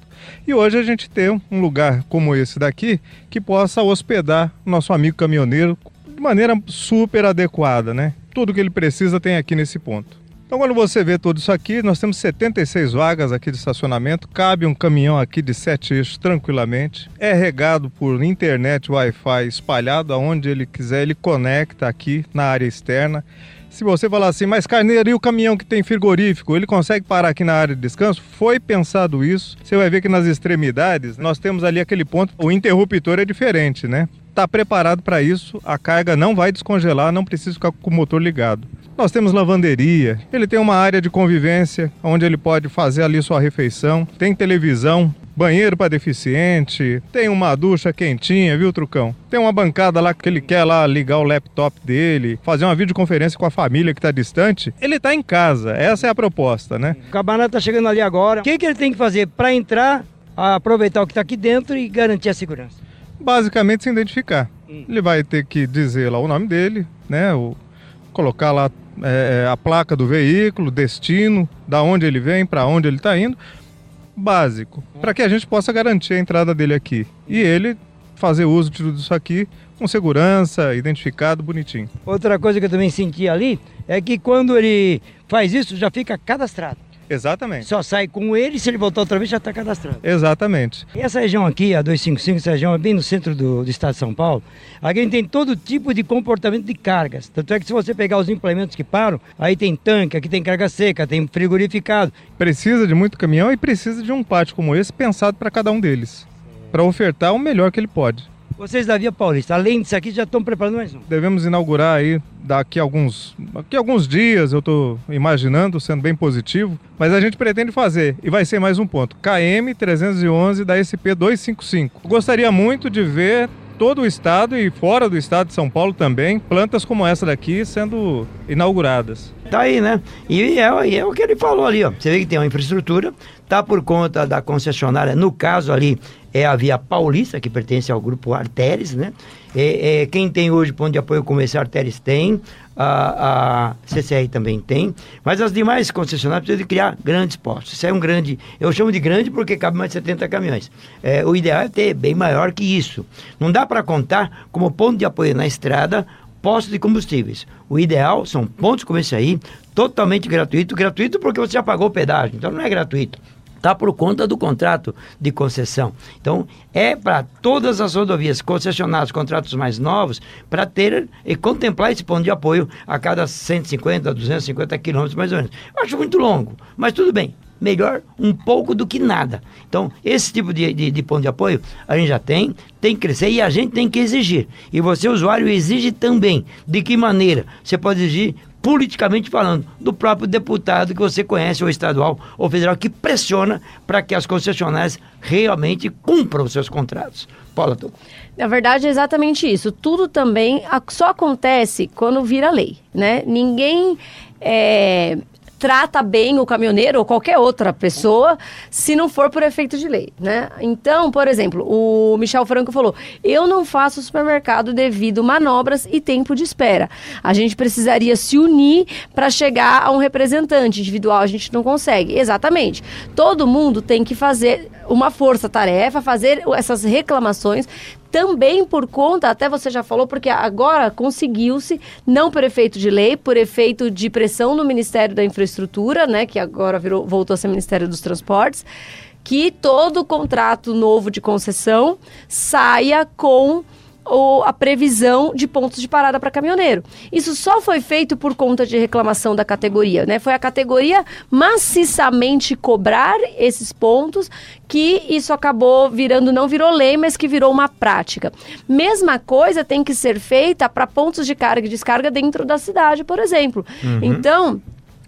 S13: E hoje a gente tem um lugar como esse daqui que possa hospedar nosso amigo caminhoneiro de maneira super adequada, né? Tudo que ele precisa tem aqui nesse ponto. Então, quando você vê tudo isso aqui, nós temos 76 vagas aqui de estacionamento, cabe um caminhão aqui de sete eixos tranquilamente, é regado por internet, Wi-Fi espalhado aonde ele quiser, ele conecta aqui na área externa. Se você falar assim, mas Carneiro, e o caminhão que tem frigorífico, ele consegue parar aqui na área de descanso? Foi pensado isso. Você vai ver que nas extremidades, nós temos ali aquele ponto, o interruptor é diferente, né? Está preparado para isso, a carga não vai descongelar, não precisa ficar com o motor ligado. Nós temos lavanderia, ele tem uma área de convivência onde ele pode fazer ali sua refeição, tem televisão, banheiro para deficiente, tem uma ducha quentinha, viu, Trucão? Tem uma bancada lá que ele quer lá ligar o laptop dele, fazer uma videoconferência com a família que está distante. Ele está em casa, essa é a proposta, né?
S12: O camarada está chegando ali agora. O que, que ele tem que fazer para entrar, aproveitar o que está aqui dentro e garantir a segurança?
S13: Basicamente se identificar. Ele vai ter que dizer lá o nome dele, né? O, colocar lá é, a placa do veículo, destino, da onde ele vem, para onde ele está indo, básico, para que a gente possa garantir a entrada dele aqui e ele fazer uso de tudo isso aqui com segurança, identificado, bonitinho.
S12: Outra coisa que eu também senti ali é que quando ele faz isso já fica cadastrado.
S13: Exatamente.
S12: Só sai com ele, se ele voltar outra vez já está cadastrado.
S13: Exatamente.
S12: E essa região aqui, a 255, essa região é bem no centro do, do estado de São Paulo. Aqui a gente tem todo tipo de comportamento de cargas. Tanto é que se você pegar os implementos que param, aí tem tanque, aqui tem carga seca, tem frigorificado.
S13: Precisa de muito caminhão e precisa de um pátio como esse pensado para cada um deles. Para ofertar o melhor que ele pode.
S12: Vocês da Via Paulista, além disso aqui, já estão preparando mais um?
S13: Devemos inaugurar aí daqui a alguns, daqui a alguns dias, eu estou imaginando, sendo bem positivo, mas a gente pretende fazer, e vai ser mais um ponto, KM 311 da SP 255. Gostaria muito de ver todo o estado e fora do estado de São Paulo também, plantas como essa daqui sendo inauguradas.
S2: Tá aí, né? E é, e é o que ele falou ali, ó. Você vê que tem uma infraestrutura, tá por conta da concessionária, no caso ali é a Via Paulista, que pertence ao grupo Arteres, né? É, é, quem tem hoje ponto de apoio esse Arteres tem, a, a CCR também tem, mas as demais concessionárias precisam de criar grandes postos. Isso é um grande, eu chamo de grande porque cabe mais de 70 caminhões. É, o ideal é ter bem maior que isso. Não dá para contar como ponto de apoio na estrada postos de combustíveis. O ideal são pontos como esse aí, totalmente gratuito. Gratuito porque você já pagou o pedágio, então não é gratuito está por conta do contrato de concessão. Então, é para todas as rodovias concessionadas, contratos mais novos, para ter e contemplar esse ponto de apoio a cada 150, 250 quilômetros mais ou menos. Eu acho muito longo, mas tudo bem. Melhor um pouco do que nada. Então, esse tipo de, de, de ponto de apoio a gente já tem, tem que crescer e a gente tem que exigir. E você, usuário, exige também. De que maneira? Você pode exigir politicamente falando, do próprio deputado que você conhece, ou estadual ou federal, que pressiona para que as concessionárias realmente cumpram os seus contratos. Paula, tu.
S1: Na verdade, é exatamente isso. Tudo também só acontece quando vira lei, né? Ninguém é, trata bem o caminhoneiro ou qualquer outra pessoa se não for por efeito de lei, né? Então, por exemplo, o Michel Franco falou: "Eu não faço supermercado devido manobras e tempo de espera. A gente precisaria se unir para chegar a um representante individual, a gente não consegue". Exatamente. Todo mundo tem que fazer uma força-tarefa, fazer essas reclamações, também por conta, até você já falou, porque agora conseguiu-se, não por efeito de lei, por efeito de pressão no Ministério da Infraestrutura, né, que agora virou, voltou a ser Ministério dos Transportes, que todo contrato novo de concessão saia com ou a previsão de pontos de parada para caminhoneiro. Isso só foi feito por conta de reclamação da categoria, né? Foi a categoria maciçamente cobrar esses pontos que isso acabou virando, não virou lei, mas que virou uma prática. Mesma coisa tem que ser feita para pontos de carga e descarga dentro da cidade, por exemplo. Uhum. Então,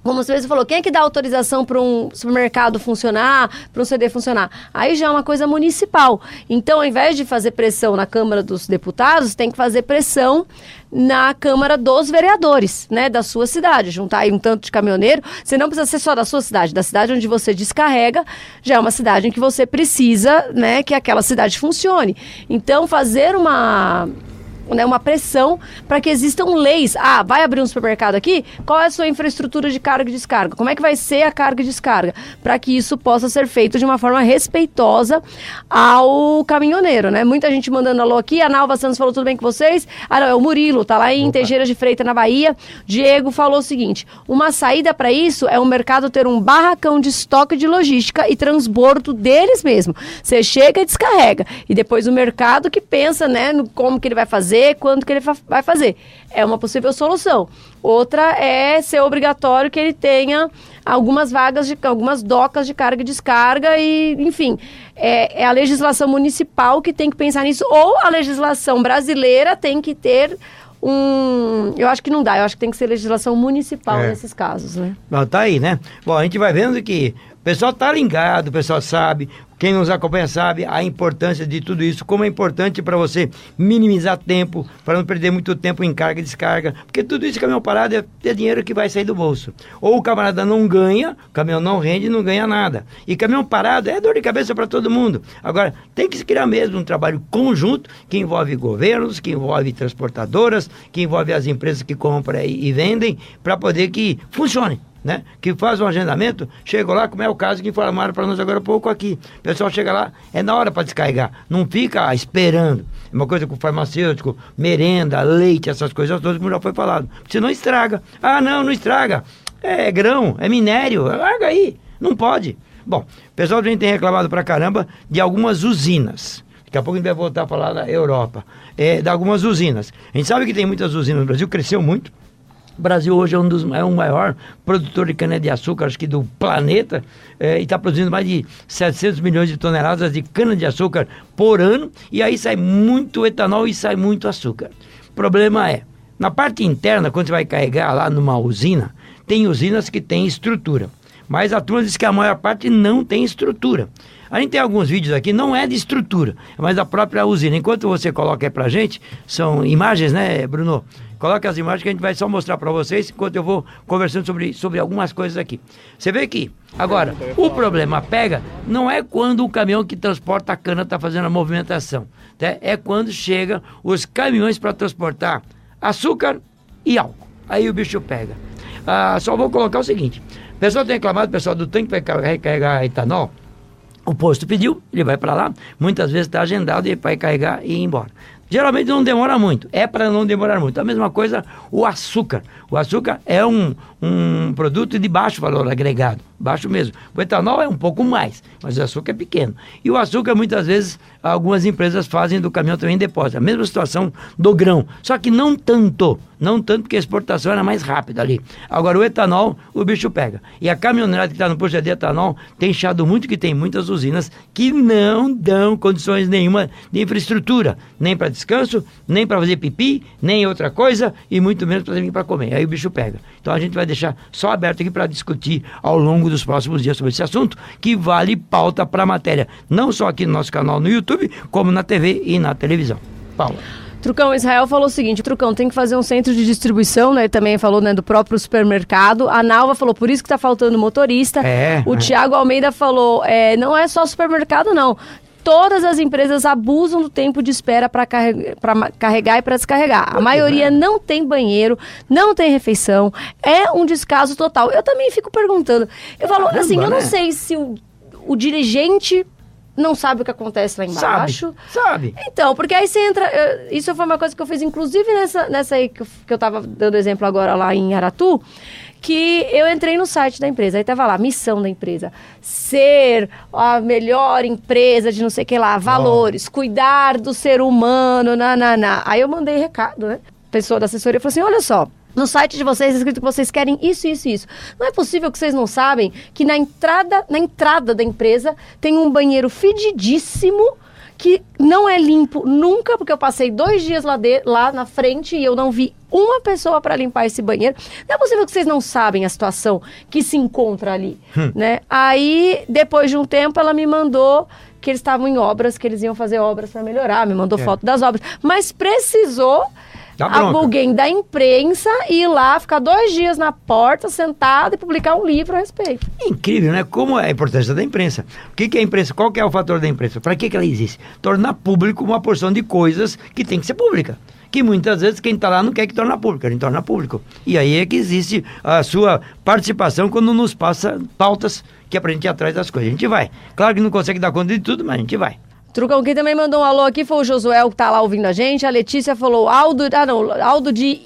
S1: como você mesmo falou, quem é que dá autorização para um supermercado funcionar, para um CD funcionar? Aí já é uma coisa municipal. Então, ao invés de fazer pressão na Câmara dos Deputados, tem que fazer pressão na Câmara dos Vereadores, né, da sua cidade. Juntar aí um tanto de caminhoneiro. Você não precisa ser só da sua cidade, da cidade onde você descarrega, já é uma cidade em que você precisa, né, que aquela cidade funcione. Então, fazer uma né, uma pressão para que existam leis. Ah, vai abrir um supermercado aqui? Qual é a sua infraestrutura de carga e descarga? Como é que vai ser a carga e descarga? Para que isso possa ser feito de uma forma respeitosa ao caminhoneiro, né? Muita gente mandando alô aqui. A Nalva Santos falou tudo bem com vocês? Ah, não, é o Murilo, tá lá em Opa. Teixeira de Freitas, na Bahia. Diego falou o seguinte: uma saída para isso é o mercado ter um barracão de estoque de logística e transbordo deles mesmo. Você chega e descarrega. E depois o mercado que pensa, né, no como que ele vai fazer fazer, quando que ele vai fazer. É uma possível solução. Outra é ser obrigatório que ele tenha algumas vagas, de, algumas docas de carga e descarga e, enfim, é, é a legislação municipal que tem que pensar nisso ou a legislação brasileira tem que ter um. Eu acho que não dá, eu acho que tem que ser legislação municipal é. nesses casos, né?
S2: Bom, tá aí, né? Bom, a gente vai vendo que o pessoal tá ligado, o pessoal sabe, quem nos acompanha sabe a importância de tudo isso, como é importante para você minimizar tempo, para não perder muito tempo em carga e descarga, porque tudo isso caminhão parado é, é dinheiro que vai sair do bolso. Ou o camarada não ganha, o caminhão não rende, não ganha nada. E caminhão parado é dor de cabeça para todo mundo. Agora, tem que se criar mesmo um trabalho conjunto que envolve governos, que envolve transportadoras, que envolve as empresas que compram e, e vendem, para poder que funcione né? Que faz um agendamento, chega lá, como é o caso que informaram para nós agora há pouco aqui. Pessoal chega lá, é na hora para descarregar, não fica esperando. É uma coisa com farmacêutico, merenda, leite, essas coisas todas, como já foi falado. Você não estraga. Ah, não, não estraga. É grão, é minério, larga aí. Não pode. Bom, o pessoal gente tem reclamado pra caramba de algumas usinas. Daqui a pouco a gente vai voltar a falar da Europa. É, de algumas usinas. A gente sabe que tem muitas usinas no Brasil, cresceu muito. O Brasil hoje é um dos é o maior produtor de cana-de-açúcar, acho que do planeta, é, e está produzindo mais de 700 milhões de toneladas de cana-de-açúcar por ano, e aí sai muito etanol e sai muito açúcar. O problema é, na parte interna, quando você vai carregar lá numa usina, tem usinas que têm estrutura, mas a turma diz que a maior parte não tem estrutura. A gente tem alguns vídeos aqui, não é de estrutura, mas da própria usina. Enquanto você coloca aí pra gente, são imagens, né, Bruno? Coloque as imagens que a gente vai só mostrar para vocês enquanto eu vou conversando sobre, sobre algumas coisas aqui. Você vê que, agora, o problema pega não é quando o caminhão que transporta a cana está fazendo a movimentação. Tá? É quando chegam os caminhões para transportar açúcar e álcool. Aí o bicho pega. Ah, só vou colocar o seguinte: o pessoal tem reclamado, o pessoal do tanque vai recarregar etanol. O posto pediu, ele vai para lá, muitas vezes está agendado e vai carregar e ir embora. Geralmente não demora muito, é para não demorar muito. A mesma coisa o açúcar. O açúcar é um, um produto de baixo valor agregado, baixo mesmo. O etanol é um pouco mais, mas o açúcar é pequeno. E o açúcar, muitas vezes, algumas empresas fazem do caminhão também depósito. A mesma situação do grão, só que não tanto. Não tanto porque a exportação era mais rápida ali. Agora, o etanol, o bicho pega. E a caminhonete que está no posto de etanol tem inchado muito que tem muitas usinas que não dão condições nenhuma de infraestrutura, nem para descanso, nem para fazer pipi, nem outra coisa, e muito menos para vir para comer. Aí o bicho pega. Então a gente vai deixar só aberto aqui para discutir ao longo dos próximos dias sobre esse assunto, que vale pauta para a matéria, não só aqui no nosso canal no YouTube, como na TV e na televisão. Paula.
S1: Trucão Israel falou o seguinte: Trucão, tem que fazer um centro de distribuição, né? Ele também falou né, do próprio supermercado. A Nalva falou, por isso que está faltando motorista. É, o é. Tiago Almeida falou: é, não é só supermercado, não todas as empresas abusam do tempo de espera para carregar, carregar e para descarregar. A maioria não tem banheiro, não tem refeição, é um descaso total. Eu também fico perguntando. Eu falo Caramba, assim, eu não né? sei se o, o dirigente não sabe o que acontece lá embaixo.
S2: Sabe, sabe.
S1: Então, porque aí você entra. Isso foi uma coisa que eu fiz, inclusive, nessa, nessa aí que eu, que eu tava dando exemplo agora lá em Aratu que eu entrei no site da empresa, aí tava lá, missão da empresa, ser a melhor empresa de não sei o que lá, valores, oh. cuidar do ser humano, na. Aí eu mandei recado, né? Pessoa da assessoria falou assim, olha só, no site de vocês é escrito que vocês querem isso, isso, isso. Não é possível que vocês não sabem que na entrada, na entrada da empresa tem um banheiro fedidíssimo que não é limpo nunca, porque eu passei dois dias lá, de, lá na frente e eu não vi uma pessoa para limpar esse banheiro. Não é possível que vocês não sabem a situação que se encontra ali,
S2: Hum.
S1: né? Aí, depois de um tempo, ela me mandou que eles estavam em obras, que eles iam fazer obras para melhorar, me mandou
S2: É.
S1: foto das obras, mas precisou alguém da imprensa ir lá, ficar dois dias na porta, sentado e publicar um livro a respeito.
S2: Incrível, né? Como é a importância da imprensa. O que, que é a imprensa? Qual que é o fator da imprensa? Para que, que ela existe? Tornar público uma porção de coisas que tem que ser pública. Que muitas vezes quem está lá não quer que torne público, a gente torna público. E aí é que existe a sua participação quando nos passa pautas que é pra gente ir atrás das coisas. A gente vai. Claro que não consegue dar conta de tudo, mas a gente vai.
S1: Trucão, quem também mandou um alô aqui foi o Josué, que tá lá ouvindo a gente. A Letícia falou Aldo, ah não, Aldo de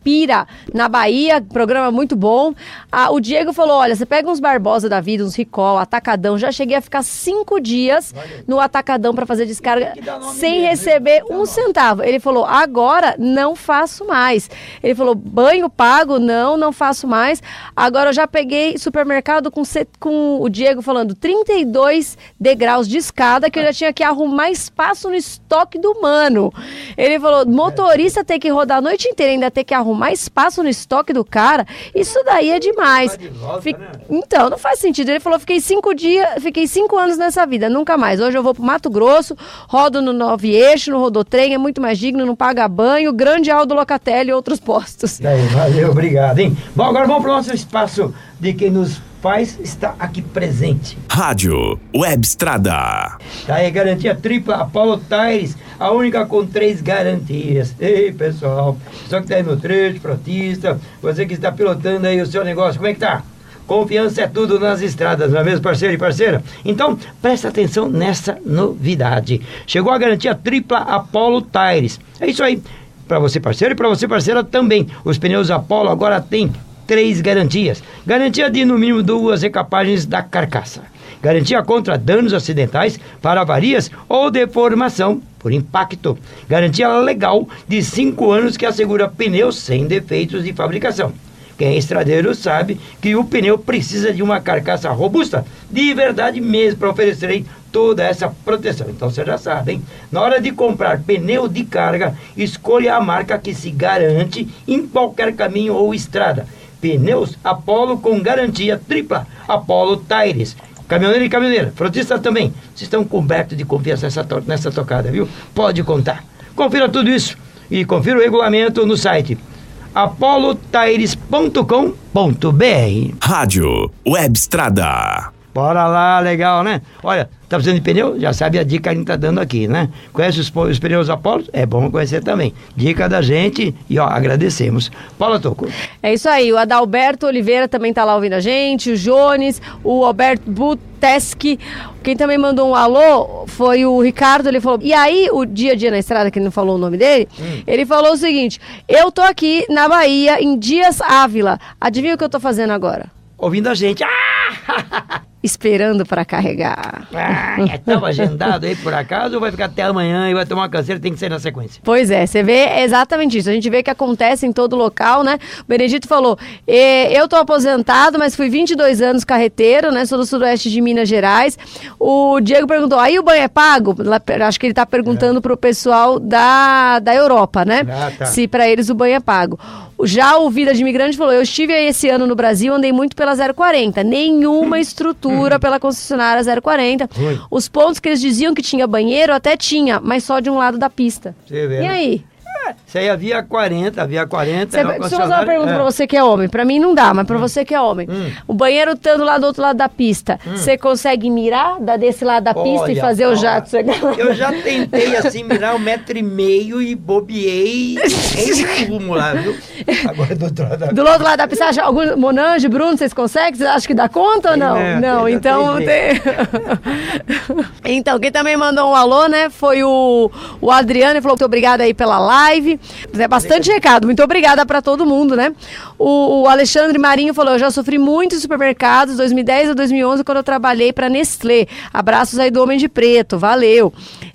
S1: Ipira, na Bahia, programa muito bom. Ah, o Diego falou, olha, você pega uns Barbosa da vida, uns Ricol, Atacadão. Já cheguei a ficar cinco dias no Atacadão para fazer descarga sem receber um centavo. Ele falou, agora não faço mais. Ele falou, banho pago? Não, não faço mais. Agora eu já peguei supermercado com, com o Diego falando 32 degraus de escada que eu já tinha que arrumar espaço no estoque do mano. Ele falou, motorista ter que rodar a noite inteira ainda ter que arrumar espaço no estoque do cara, isso daí é demais. Fi- Então, não faz sentido. Ele falou, fiquei cinco dias, fiquei cinco anos nessa vida, nunca mais. Hoje eu vou pro Mato Grosso, rodo no Nove Eixo, no Rodotrem, é muito mais digno, não paga banho, grande Aldo Locatelli e outros postos.
S2: Daí, valeu, obrigado, hein? Bom, agora vamos para o nosso espaço de quem nos faz estar aqui presente.
S11: Rádio Web Estrada.
S2: Tá aí, garantia tripla Apollo Tires, a única com três garantias. Ei, pessoal, só que tá aí no trecho, frotista, você que está pilotando aí o seu negócio, como é que tá? Confiança é tudo nas estradas, não é mesmo, parceiro e parceira? Então, presta atenção nessa novidade. Chegou a garantia tripla Apollo Tires. É isso aí. Para você, parceiro, e para você, parceira, também. Os pneus Apollo agora têm três garantias. Garantia de no mínimo duas recapagens da carcaça. Garantia contra danos acidentais para avarias ou deformação por impacto. Garantia legal de cinco anos que assegura pneus sem defeitos de fabricação. Quem é estradeiro sabe que o pneu precisa de uma carcaça robusta, de verdade mesmo, para oferecer toda essa proteção. Então você já sabe, hein? Na hora de comprar pneu de carga, escolha a marca que se garante em qualquer caminho ou estrada. Pneus Apollo com garantia tripla. Apollo Tires. Caminhoneiro e caminhoneira, frotista também. Vocês estão cobertos de confiança nessa, to- nessa tocada, viu? Pode contar. Confira tudo isso e confira o regulamento no site apolotires.com.br.
S11: Rádio Web Estrada.
S2: Bora lá, legal, né? Olha, tá precisando de pneu? Já sabe a dica que a gente tá dando aqui, né? Conhece os, os pneus Apollo? É bom conhecer também. Dica da gente e, ó, agradecemos. Paula Toco.
S1: É isso aí, o Adalberto Oliveira também tá lá ouvindo a gente, o Jones, o Alberto Buteschi. Quem também mandou um alô foi o Ricardo, ele falou. E aí, o dia a dia na estrada, que ele não falou o nome dele, ele falou o seguinte: eu tô aqui na Bahia, em Dias Ávila. Adivinha o que eu tô fazendo agora?
S2: Ouvindo a gente. Ah! [laughs]
S1: Esperando para carregar.
S2: Ah, Estava agendado aí por acaso ou vai ficar até amanhã e vai tomar uma canseira? Tem que ser na sequência.
S1: Pois é, você vê exatamente isso. A gente vê que acontece em todo local, né? O Benedito falou: "Eh, eu tô aposentado, mas fui 22 anos carreteiro, né? Sou do sudoeste de Minas Gerais. O Diego perguntou: aí o banho é pago? Acho que ele tá perguntando pro pessoal da, da Europa, né?
S14: Ah, tá.
S1: Se para eles o banho é pago. Já o Vida de Imigrante falou: eu estive aí esse ano no Brasil, andei muito pela 040. Nenhuma estrutura pela concessionária 040.
S2: Ruim.
S1: Os pontos que eles diziam que tinha banheiro, até tinha, mas só de um lado da pista. E
S2: né?
S1: aí?
S2: Isso aí havia 40, havia 40.
S1: Cê, deixa eu fazer uma pergunta
S2: é.
S1: pra você que é homem. Pra mim não dá, mas pra você que é homem. O banheiro estando lá do outro lado da pista, você consegue mirar desse lado da pista e
S2: Olha,
S1: fazer o jato chegar lá?
S2: Eu já tentei assim mirar um metro e meio e bobiei em rumo lá, viu? Agora do outro lado da
S1: Do outro lado da pista, acha algum, Monange, Bruno, vocês conseguem? Vocês acham que dá conta ou não?
S2: né?
S1: não, então
S2: tem [laughs]
S1: então, quem também mandou um alô, né, foi o, o Adriano, ele falou muito obrigado aí pela live. É bastante recado, muito obrigada pra todo mundo, né? O, o Alexandre Marinho falou, eu já sofri muito em supermercados, 2010 a 2011, quando eu trabalhei pra Nestlé. Abraços aí do Homem de Preto, valeu.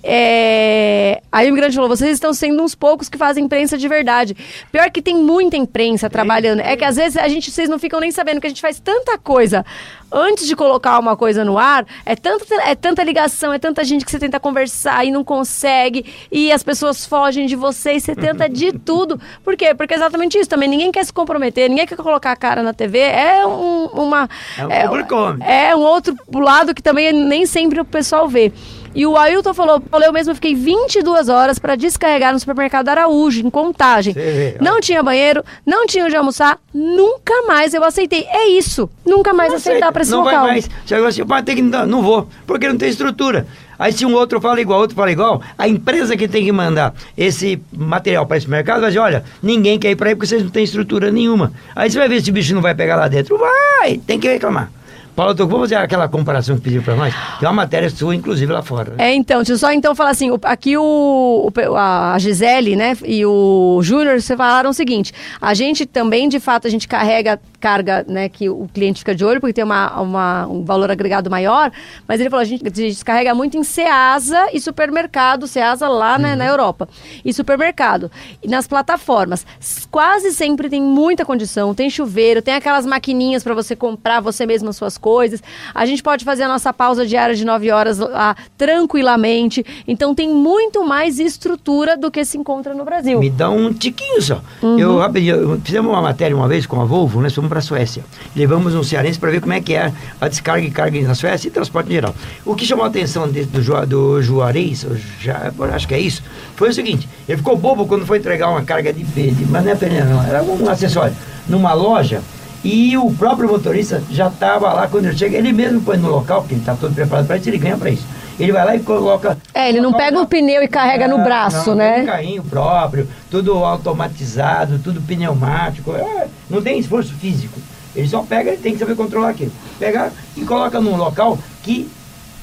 S1: É... Aí o imigrante falou, vocês estão sendo uns poucos que fazem imprensa de verdade. Pior que tem muita imprensa trabalhando. É que às vezes a gente, vocês não ficam nem sabendo que a gente faz tanta coisa antes de colocar uma coisa no ar, é tanta, é tanta ligação, é tanta gente que você tenta conversar e não consegue, e as pessoas fogem de você e você tenta de [laughs] tudo. Por quê? Porque é exatamente isso também. Ninguém quer se comprometer, ninguém quer colocar a cara na TV. É um, uma.
S2: É um
S1: é, é um outro lado que também nem sempre o pessoal vê. E o Ailton falou, eu mesmo fiquei 22 horas para descarregar no supermercado Araújo, em contagem.
S2: Você vê.
S1: Não tinha banheiro, não tinha onde almoçar, nunca mais eu aceitei. É isso, nunca mais
S2: Não
S1: aceitar
S2: aceita,
S1: para esse
S2: não
S1: local.
S2: vai mais. Chegou assim, vai ter que não, não vou, porque não tem estrutura. Aí se um outro fala igual, outro fala igual, a empresa que tem que mandar esse material para esse mercado vai dizer, olha, ninguém quer ir para aí porque vocês não têm estrutura nenhuma. Aí você vai ver se o bicho não vai pegar lá dentro. Vai, tem que reclamar. Paulo, eu vou fazer aquela comparação que pediu para nós. Tem uma matéria sua, inclusive, lá fora.
S1: É, então, deixa eu só então falar assim, aqui o, o- a Gisele, né, e o Júnior, você falaram o seguinte, a gente também, de fato, a gente carrega carga, né, que o cliente fica de olho, porque tem uma, uma- um valor agregado maior, mas ele falou, a gente descarrega muito em Ceasa e supermercado, Ceasa lá né, na Europa, e supermercado, e nas plataformas, quase sempre tem muita condição, tem chuveiro, tem aquelas maquininhas para você comprar você mesmo as suas coisas, a gente pode fazer a nossa pausa diária de 9 horas lá tranquilamente, então tem muito mais estrutura do que se encontra no Brasil.
S2: Me dá um tiquinho só.
S1: Uhum.
S2: Eu, eu- fizemos uma matéria uma vez com a Volvo, fomos para a Suécia. Levamos um cearense para ver como é que é a descarga e carga na Suécia e transporte em geral. O que chamou a atenção de- do, do Juarez, já, acho que é isso, foi o seguinte: ele ficou bobo quando foi entregar uma carga de pneu, mas não é pneu, não, era um acessório, numa loja. E o próprio motorista já estava lá quando ele chega, ele mesmo põe no local, porque ele está todo preparado para isso, ele ganha para isso. Ele vai lá e coloca
S1: É, ele não pega o pneu e carrega no
S2: ah,
S1: braço,
S2: não,
S1: né?
S2: Tem um carrinho próprio, tudo automatizado, tudo pneumático. é, não tem esforço físico. Ele só pega e tem que saber controlar aquilo. Pega e coloca num local que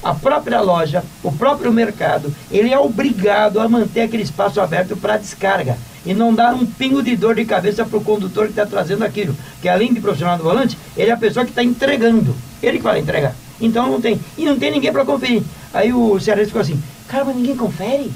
S2: a própria loja, o próprio mercado, ele é obrigado a manter aquele espaço aberto para descarga. E não dar um pingo de dor de cabeça para o condutor que está trazendo aquilo. Que além de profissional do volante, ele é a pessoa que está entregando. Ele que vai entregar. Então não tem. E não tem ninguém para conferir. Aí o Cearense ficou assim, cara, mas ninguém confere?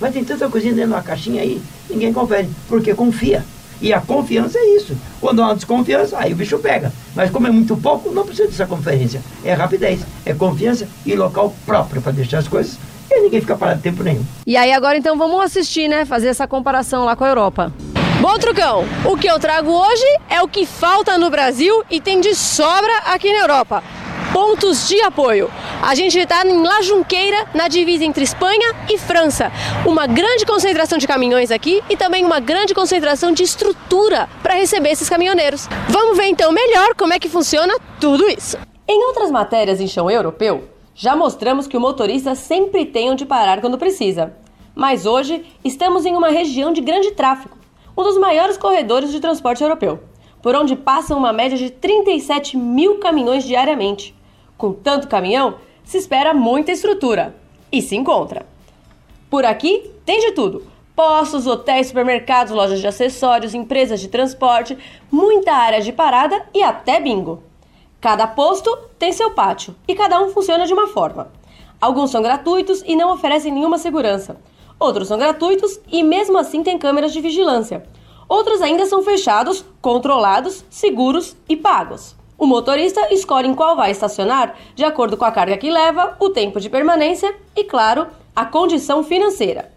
S2: Mas tem tanta coisinha dentro de uma caixinha aí, ninguém confere, porque confia. E a confiança é isso. Quando há uma desconfiança, aí o bicho pega. Mas como é muito pouco, não precisa dessa conferência. É rapidez, é confiança e local próprio para deixar as coisas e ninguém fica parado tempo nenhum.
S1: E aí agora então vamos assistir, né? Fazer essa comparação lá com a Europa. Bom, Trucão, o que eu trago hoje é o que falta no Brasil e tem de sobra aqui na Europa. Pontos de apoio. A gente está em La Junqueira, na divisa entre Espanha e França. Uma grande concentração de caminhões aqui e também uma grande concentração de estrutura para receber esses caminhoneiros. Vamos ver então melhor como é que funciona tudo isso. Em outras matérias em chão europeu, já mostramos que o motorista sempre tem onde parar quando precisa. Mas hoje estamos em uma região de grande tráfego, um dos maiores corredores de transporte europeu, por onde passam uma média de 37 mil caminhões diariamente. Com tanto caminhão, se espera muita estrutura e se encontra. Por aqui tem de tudo: postos, hotéis, supermercados, lojas de acessórios, empresas de transporte, muita área de parada e até bingo. Cada posto tem seu pátio e cada um funciona de uma forma. Alguns são gratuitos e não oferecem nenhuma segurança. Outros são gratuitos e mesmo assim têm câmeras de vigilância. Outros ainda são fechados, controlados, seguros e pagos. O motorista escolhe em qual vai estacionar de acordo com a carga que leva, o tempo de permanência e, claro, a condição financeira.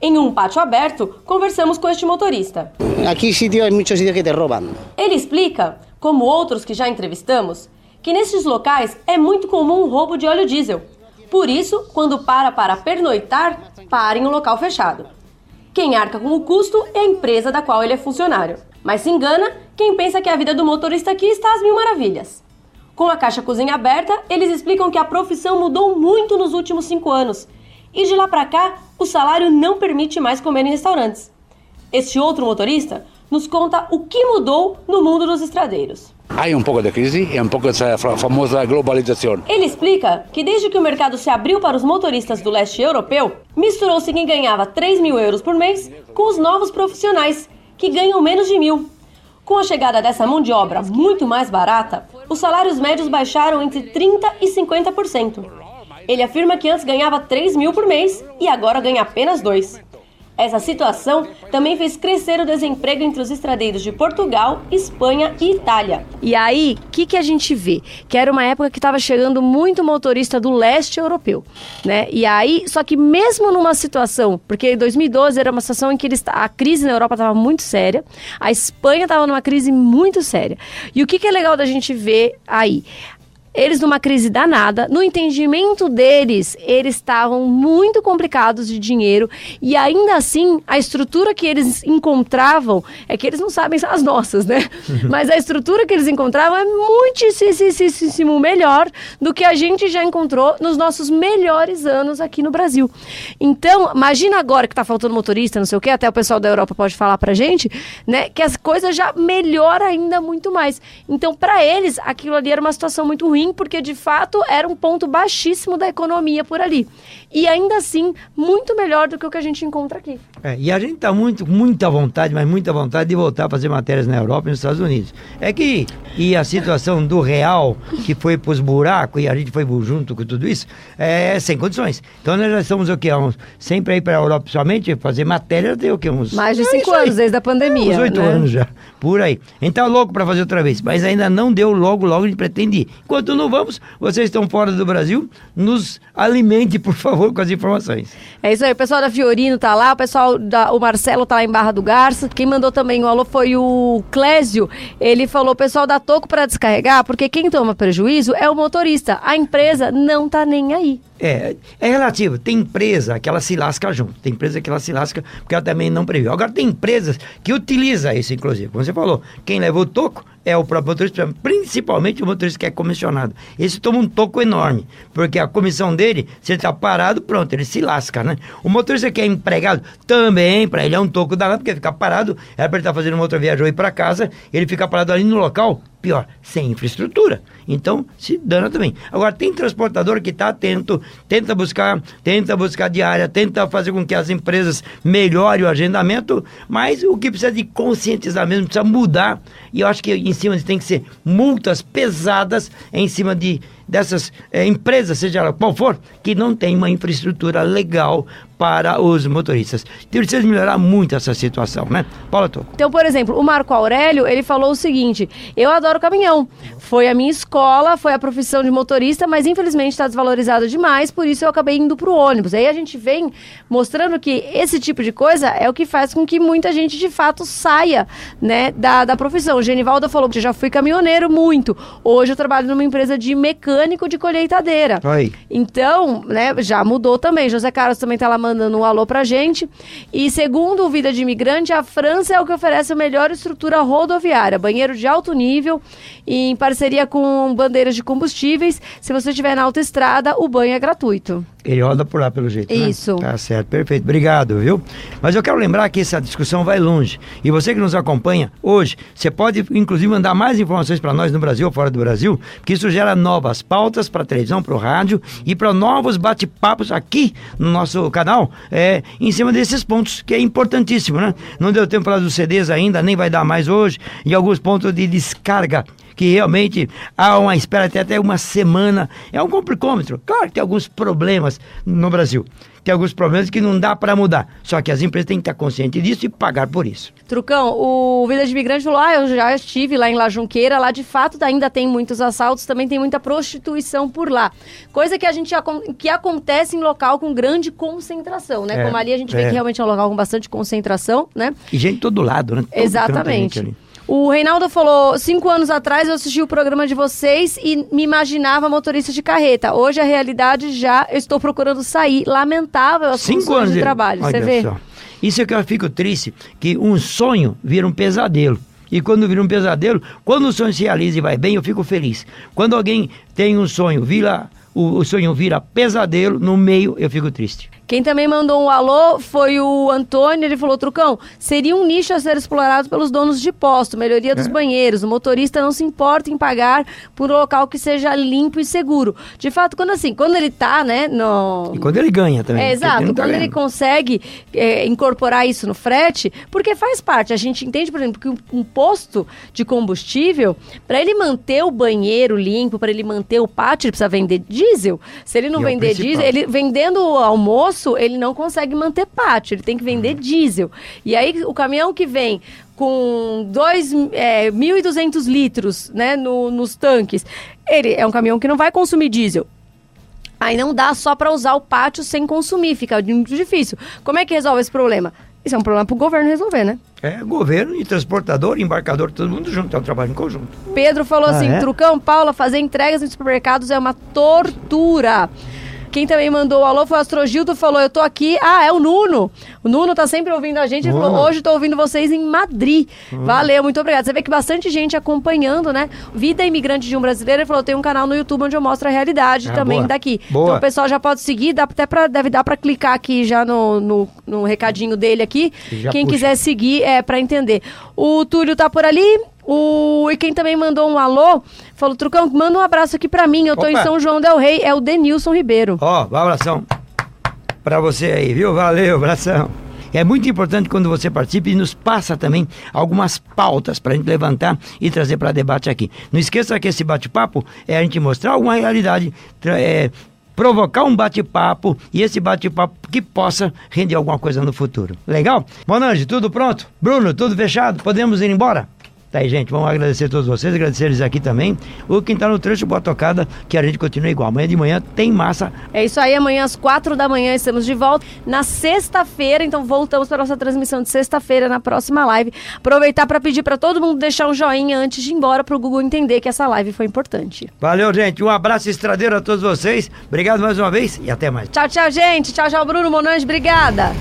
S1: Em um pátio aberto, conversamos com este motorista.
S14: Aquí sitio hay muchos sitios que te roban.
S1: Ele explica, como outros que já entrevistamos, que nesses locais é muito comum o roubo de óleo diesel. Por isso, quando para para pernoitar, para em um local fechado. Quem arca com o custo é a empresa da qual ele é funcionário. Mas se engana quem pensa que a vida do motorista aqui está às mil maravilhas. Com a caixa cozinha aberta, eles explicam que a profissão mudou muito nos últimos cinco anos. E de lá para cá, o salário não permite mais comer em restaurantes. Este outro motorista nos conta o que mudou no mundo dos estradeiros.
S15: Hay un poco de crisis y un poco esa fa- famosa globalización.
S1: Ele explica que desde que o mercado se abriu para os motoristas do leste europeu, misturou-se quem ganhava 3 mil euros por mês com os novos profissionais, que ganham menos de mil. Com a chegada dessa mão de obra muito mais barata, os salários médios baixaram entre 30% e 50%. Ele afirma que antes ganhava 3 mil por mês e agora ganha apenas 2. Essa situação também fez crescer o desemprego entre os estradeiros de Portugal, Espanha e Itália. E aí, o que, que a gente vê? Que era uma época que estava chegando muito motorista do leste europeu, né? E aí, só que mesmo numa situação, porque em 2012 era uma situação em que eles, a crise na Europa estava muito séria, a Espanha estava numa crise muito séria. E o que, que é legal da gente ver aí? Eles numa crise danada, no entendimento deles, eles estavam muito complicados de dinheiro e ainda assim a estrutura que eles encontravam é que eles não sabem as nossas, né? Mas a estrutura que eles encontravam é muitíssimo melhor do que a gente já encontrou nos nossos melhores anos aqui no Brasil. Então, imagina agora que tá faltando motorista, não sei o quê, até o pessoal da Europa pode falar pra gente, né? Que as coisas já melhoram ainda muito mais. Então, para eles, aquilo ali era uma situação muito ruim ruim, porque de fato era um ponto baixíssimo da economia por ali. E ainda assim, muito melhor do que o que a gente encontra aqui.
S2: É, e a gente está muito, muita vontade, mas muita vontade de voltar a fazer matérias na Europa e nos Estados Unidos. É que, e a situação do real, que foi para os buracos, e a gente foi junto com tudo isso, é sem condições. Então nós já estamos o quê? Uns, sempre aí para a Europa, somente fazer matéria, tem o quê? Uns,
S1: Mais de é cinco anos, desde a pandemia.
S2: Uns oito
S1: né?
S2: anos já, por aí. Então louco para fazer outra vez, mas ainda não deu logo, logo a gente pretende ir. Enquanto não vamos, vocês estão fora do Brasil, nos alimente, por favor, com as informações.
S1: É isso aí, o pessoal da Fiorino tá lá, o pessoal da, o Marcelo tá lá em Barra do Garça. Quem mandou também o alô foi o Clésio. Ele falou: pessoal dá toco para descarregar, porque quem toma prejuízo é o motorista. A empresa não tá nem aí.
S2: É, é relativo. Tem empresa que ela se lasca junto. Tem empresa que ela se lasca porque ela também não previu. Agora tem empresas que utilizam isso, inclusive. Como você falou, quem leva o toco é o próprio motorista, principalmente o motorista que é comissionado. Esse toma um toco enorme, porque a comissão dele, se ele está parado, pronto, ele se lasca, né? O motorista que é empregado, também, para ele é um toco danado, porque ficar parado, é para ele estar tá fazendo uma outra viagem ou ir para casa, ele fica parado ali no local, pior, sem infraestrutura. Então, se dana também. Agora, tem transportador que está atento, tenta buscar, tenta buscar diária, tenta fazer com que as empresas melhorem o agendamento, mas o que precisa de conscientizar mesmo, precisa mudar. E eu acho que em cima tem que ser multas pesadas em cima de dessas é, empresas, seja ela qual for, que não tem uma infraestrutura legal para os motoristas. Precisa melhorar muito essa situação, né? Paula Toco.
S1: Então, por exemplo, o Marco Aurélio, ele falou o seguinte, eu adoro caminhão, foi a minha escola, foi a profissão de motorista, mas infelizmente está desvalorizado demais, por isso eu acabei indo para o ônibus. Aí a gente vem mostrando que esse tipo de coisa é o que faz com que muita gente de fato saia né, da, da profissão. O Genivaldo falou que já fui caminhoneiro muito, hoje eu trabalho numa empresa de mecânico de colheitadeira. Então, né, já mudou também. José Carlos também está lá mandando um alô pra gente. E segundo o Vida de Imigrante, a França é o que oferece a melhor estrutura rodoviária, banheiro de alto nível e em parceria com bandeiras de combustíveis. Se você estiver na autoestrada, o banho é gratuito.
S2: Ele roda por lá, pelo jeito. né?
S1: Isso.
S2: Tá certo, perfeito. Obrigado, viu? Mas eu quero lembrar que essa discussão vai longe. E você que nos acompanha hoje, você pode, inclusive, mandar mais informações para nós no Brasil ou fora do Brasil, porque isso gera novas pautas para televisão, para o rádio e para novos bate-papos aqui no nosso canal, é, em cima desses pontos, que é importantíssimo, né? Não deu tempo para dos CDs ainda, nem vai dar mais hoje, e alguns pontos de descarga que realmente há uma espera até, até uma semana. É um complicômetro. Claro que tem alguns problemas no Brasil. Tem alguns problemas que não dá para mudar. Só que as empresas têm que estar conscientes disso e pagar por isso.
S1: Trucão, o Vida de Imigrante falou: ah, eu já estive lá em La Junqueira, lá de fato ainda tem muitos assaltos, também tem muita prostituição por lá. Coisa que a gente que acontece em local com grande concentração, né?
S2: É,
S1: Como ali a gente vê
S2: é.
S1: que realmente é um local com bastante concentração, né?
S2: E gente de todo lado, né? Todo
S1: Exatamente. O Reinaldo falou: cinco anos atrás eu assisti o programa de vocês e me imaginava motorista de carreta. Hoje a realidade já eu estou procurando sair. Lamentável as
S2: Cinco anos
S1: de trabalho. Você vê?
S2: só. Isso é que eu fico triste, que um sonho vira um pesadelo. E quando vira um pesadelo, quando o sonho se realiza e vai bem, eu fico feliz. Quando alguém tem um sonho, vira, o, o sonho vira pesadelo, no meio eu fico triste.
S1: Quem também mandou um alô foi o Antônio. Ele falou: Trucão, seria um nicho a ser explorado pelos donos de posto, melhoria dos
S2: É.
S1: banheiros. O motorista não se importa em pagar por um local que seja limpo e seguro. De fato, quando assim, quando ele tá, né, no.
S2: E quando ele ganha também.
S1: É, exato,
S2: não tá
S1: quando ele consegue é, incorporar isso no frete, porque faz parte. A gente entende, por exemplo, que um, posto de combustível, para ele manter o banheiro limpo, para ele manter o pátio, ele precisa vender diesel. Se ele não
S2: E é
S1: vender diesel, ele vendendo o almoço, isso, ele não consegue manter pátio, ele tem que vender diesel. E aí, o caminhão que vem com dois, é, 1.200 litros né, no- nos tanques, ele é um caminhão que não vai consumir diesel. Aí não dá só para usar o pátio sem consumir, fica muito difícil. Como é que resolve esse problema? Isso é um problema para o governo resolver, né?
S2: É, governo e transportador, embarcador, todo mundo junto, é um trabalho em conjunto.
S1: Pedro falou
S2: Ah,
S1: assim:
S2: é?
S1: Trucão, Paula, fazer entregas em supermercados é uma tortura. Quem também mandou o alô foi o Astrogildo, falou: Eu tô aqui. Ah, é o Nuno. O Nuno tá sempre ouvindo a gente. Ele falou: Hoje tô ouvindo vocês em Madrid.
S16: Hum.
S1: Valeu, muito obrigado. Você vê que bastante gente acompanhando, né? Vida Imigrante de um Brasileiro. Ele falou: Tem um canal no YouTube onde eu mostro a realidade
S16: Ah,
S1: também
S16: boa.
S1: daqui.
S16: Boa.
S1: Então o pessoal já pode seguir, dá até pra, deve dar pra clicar aqui já no, no, no recadinho dele aqui.
S16: Já
S1: Quem
S16: puxa.
S1: quiser seguir é para entender. O Túlio tá por ali. O e quem também mandou um alô, falou Trucão, manda um abraço aqui pra mim. Eu tô
S2: Opa.
S1: em São João del Rei, é o Denilson Ribeiro.
S2: Ó, um abração pra você aí, viu? Valeu, abração. É muito importante quando você participa e nos passa também algumas pautas para a gente levantar e trazer para debate aqui. Não esqueça que esse bate-papo é a gente mostrar alguma realidade, é, provocar um bate-papo e esse bate-papo que possa render alguma coisa no futuro. Legal? Monange, tudo pronto? Bruno, tudo fechado? Podemos ir embora? Tá aí, gente, vamos agradecer a todos vocês, agradecer eles aqui também. O quem tá no trecho, boa tocada, que a gente continua igual. Amanhã de manhã tem massa
S1: É isso aí, amanhã às quatro da manhã estamos de volta. Na sexta-feira, então voltamos para nossa transmissão de sexta-feira na próxima live. Aproveitar para pedir para todo mundo deixar um joinha antes de ir embora para o Google entender que essa live foi importante.
S2: Valeu, gente. Um abraço estradeiro a todos vocês. Obrigado mais uma vez e até mais.
S1: Tchau, tchau, gente. Tchau, tchau, Bruno Monange. Obrigada.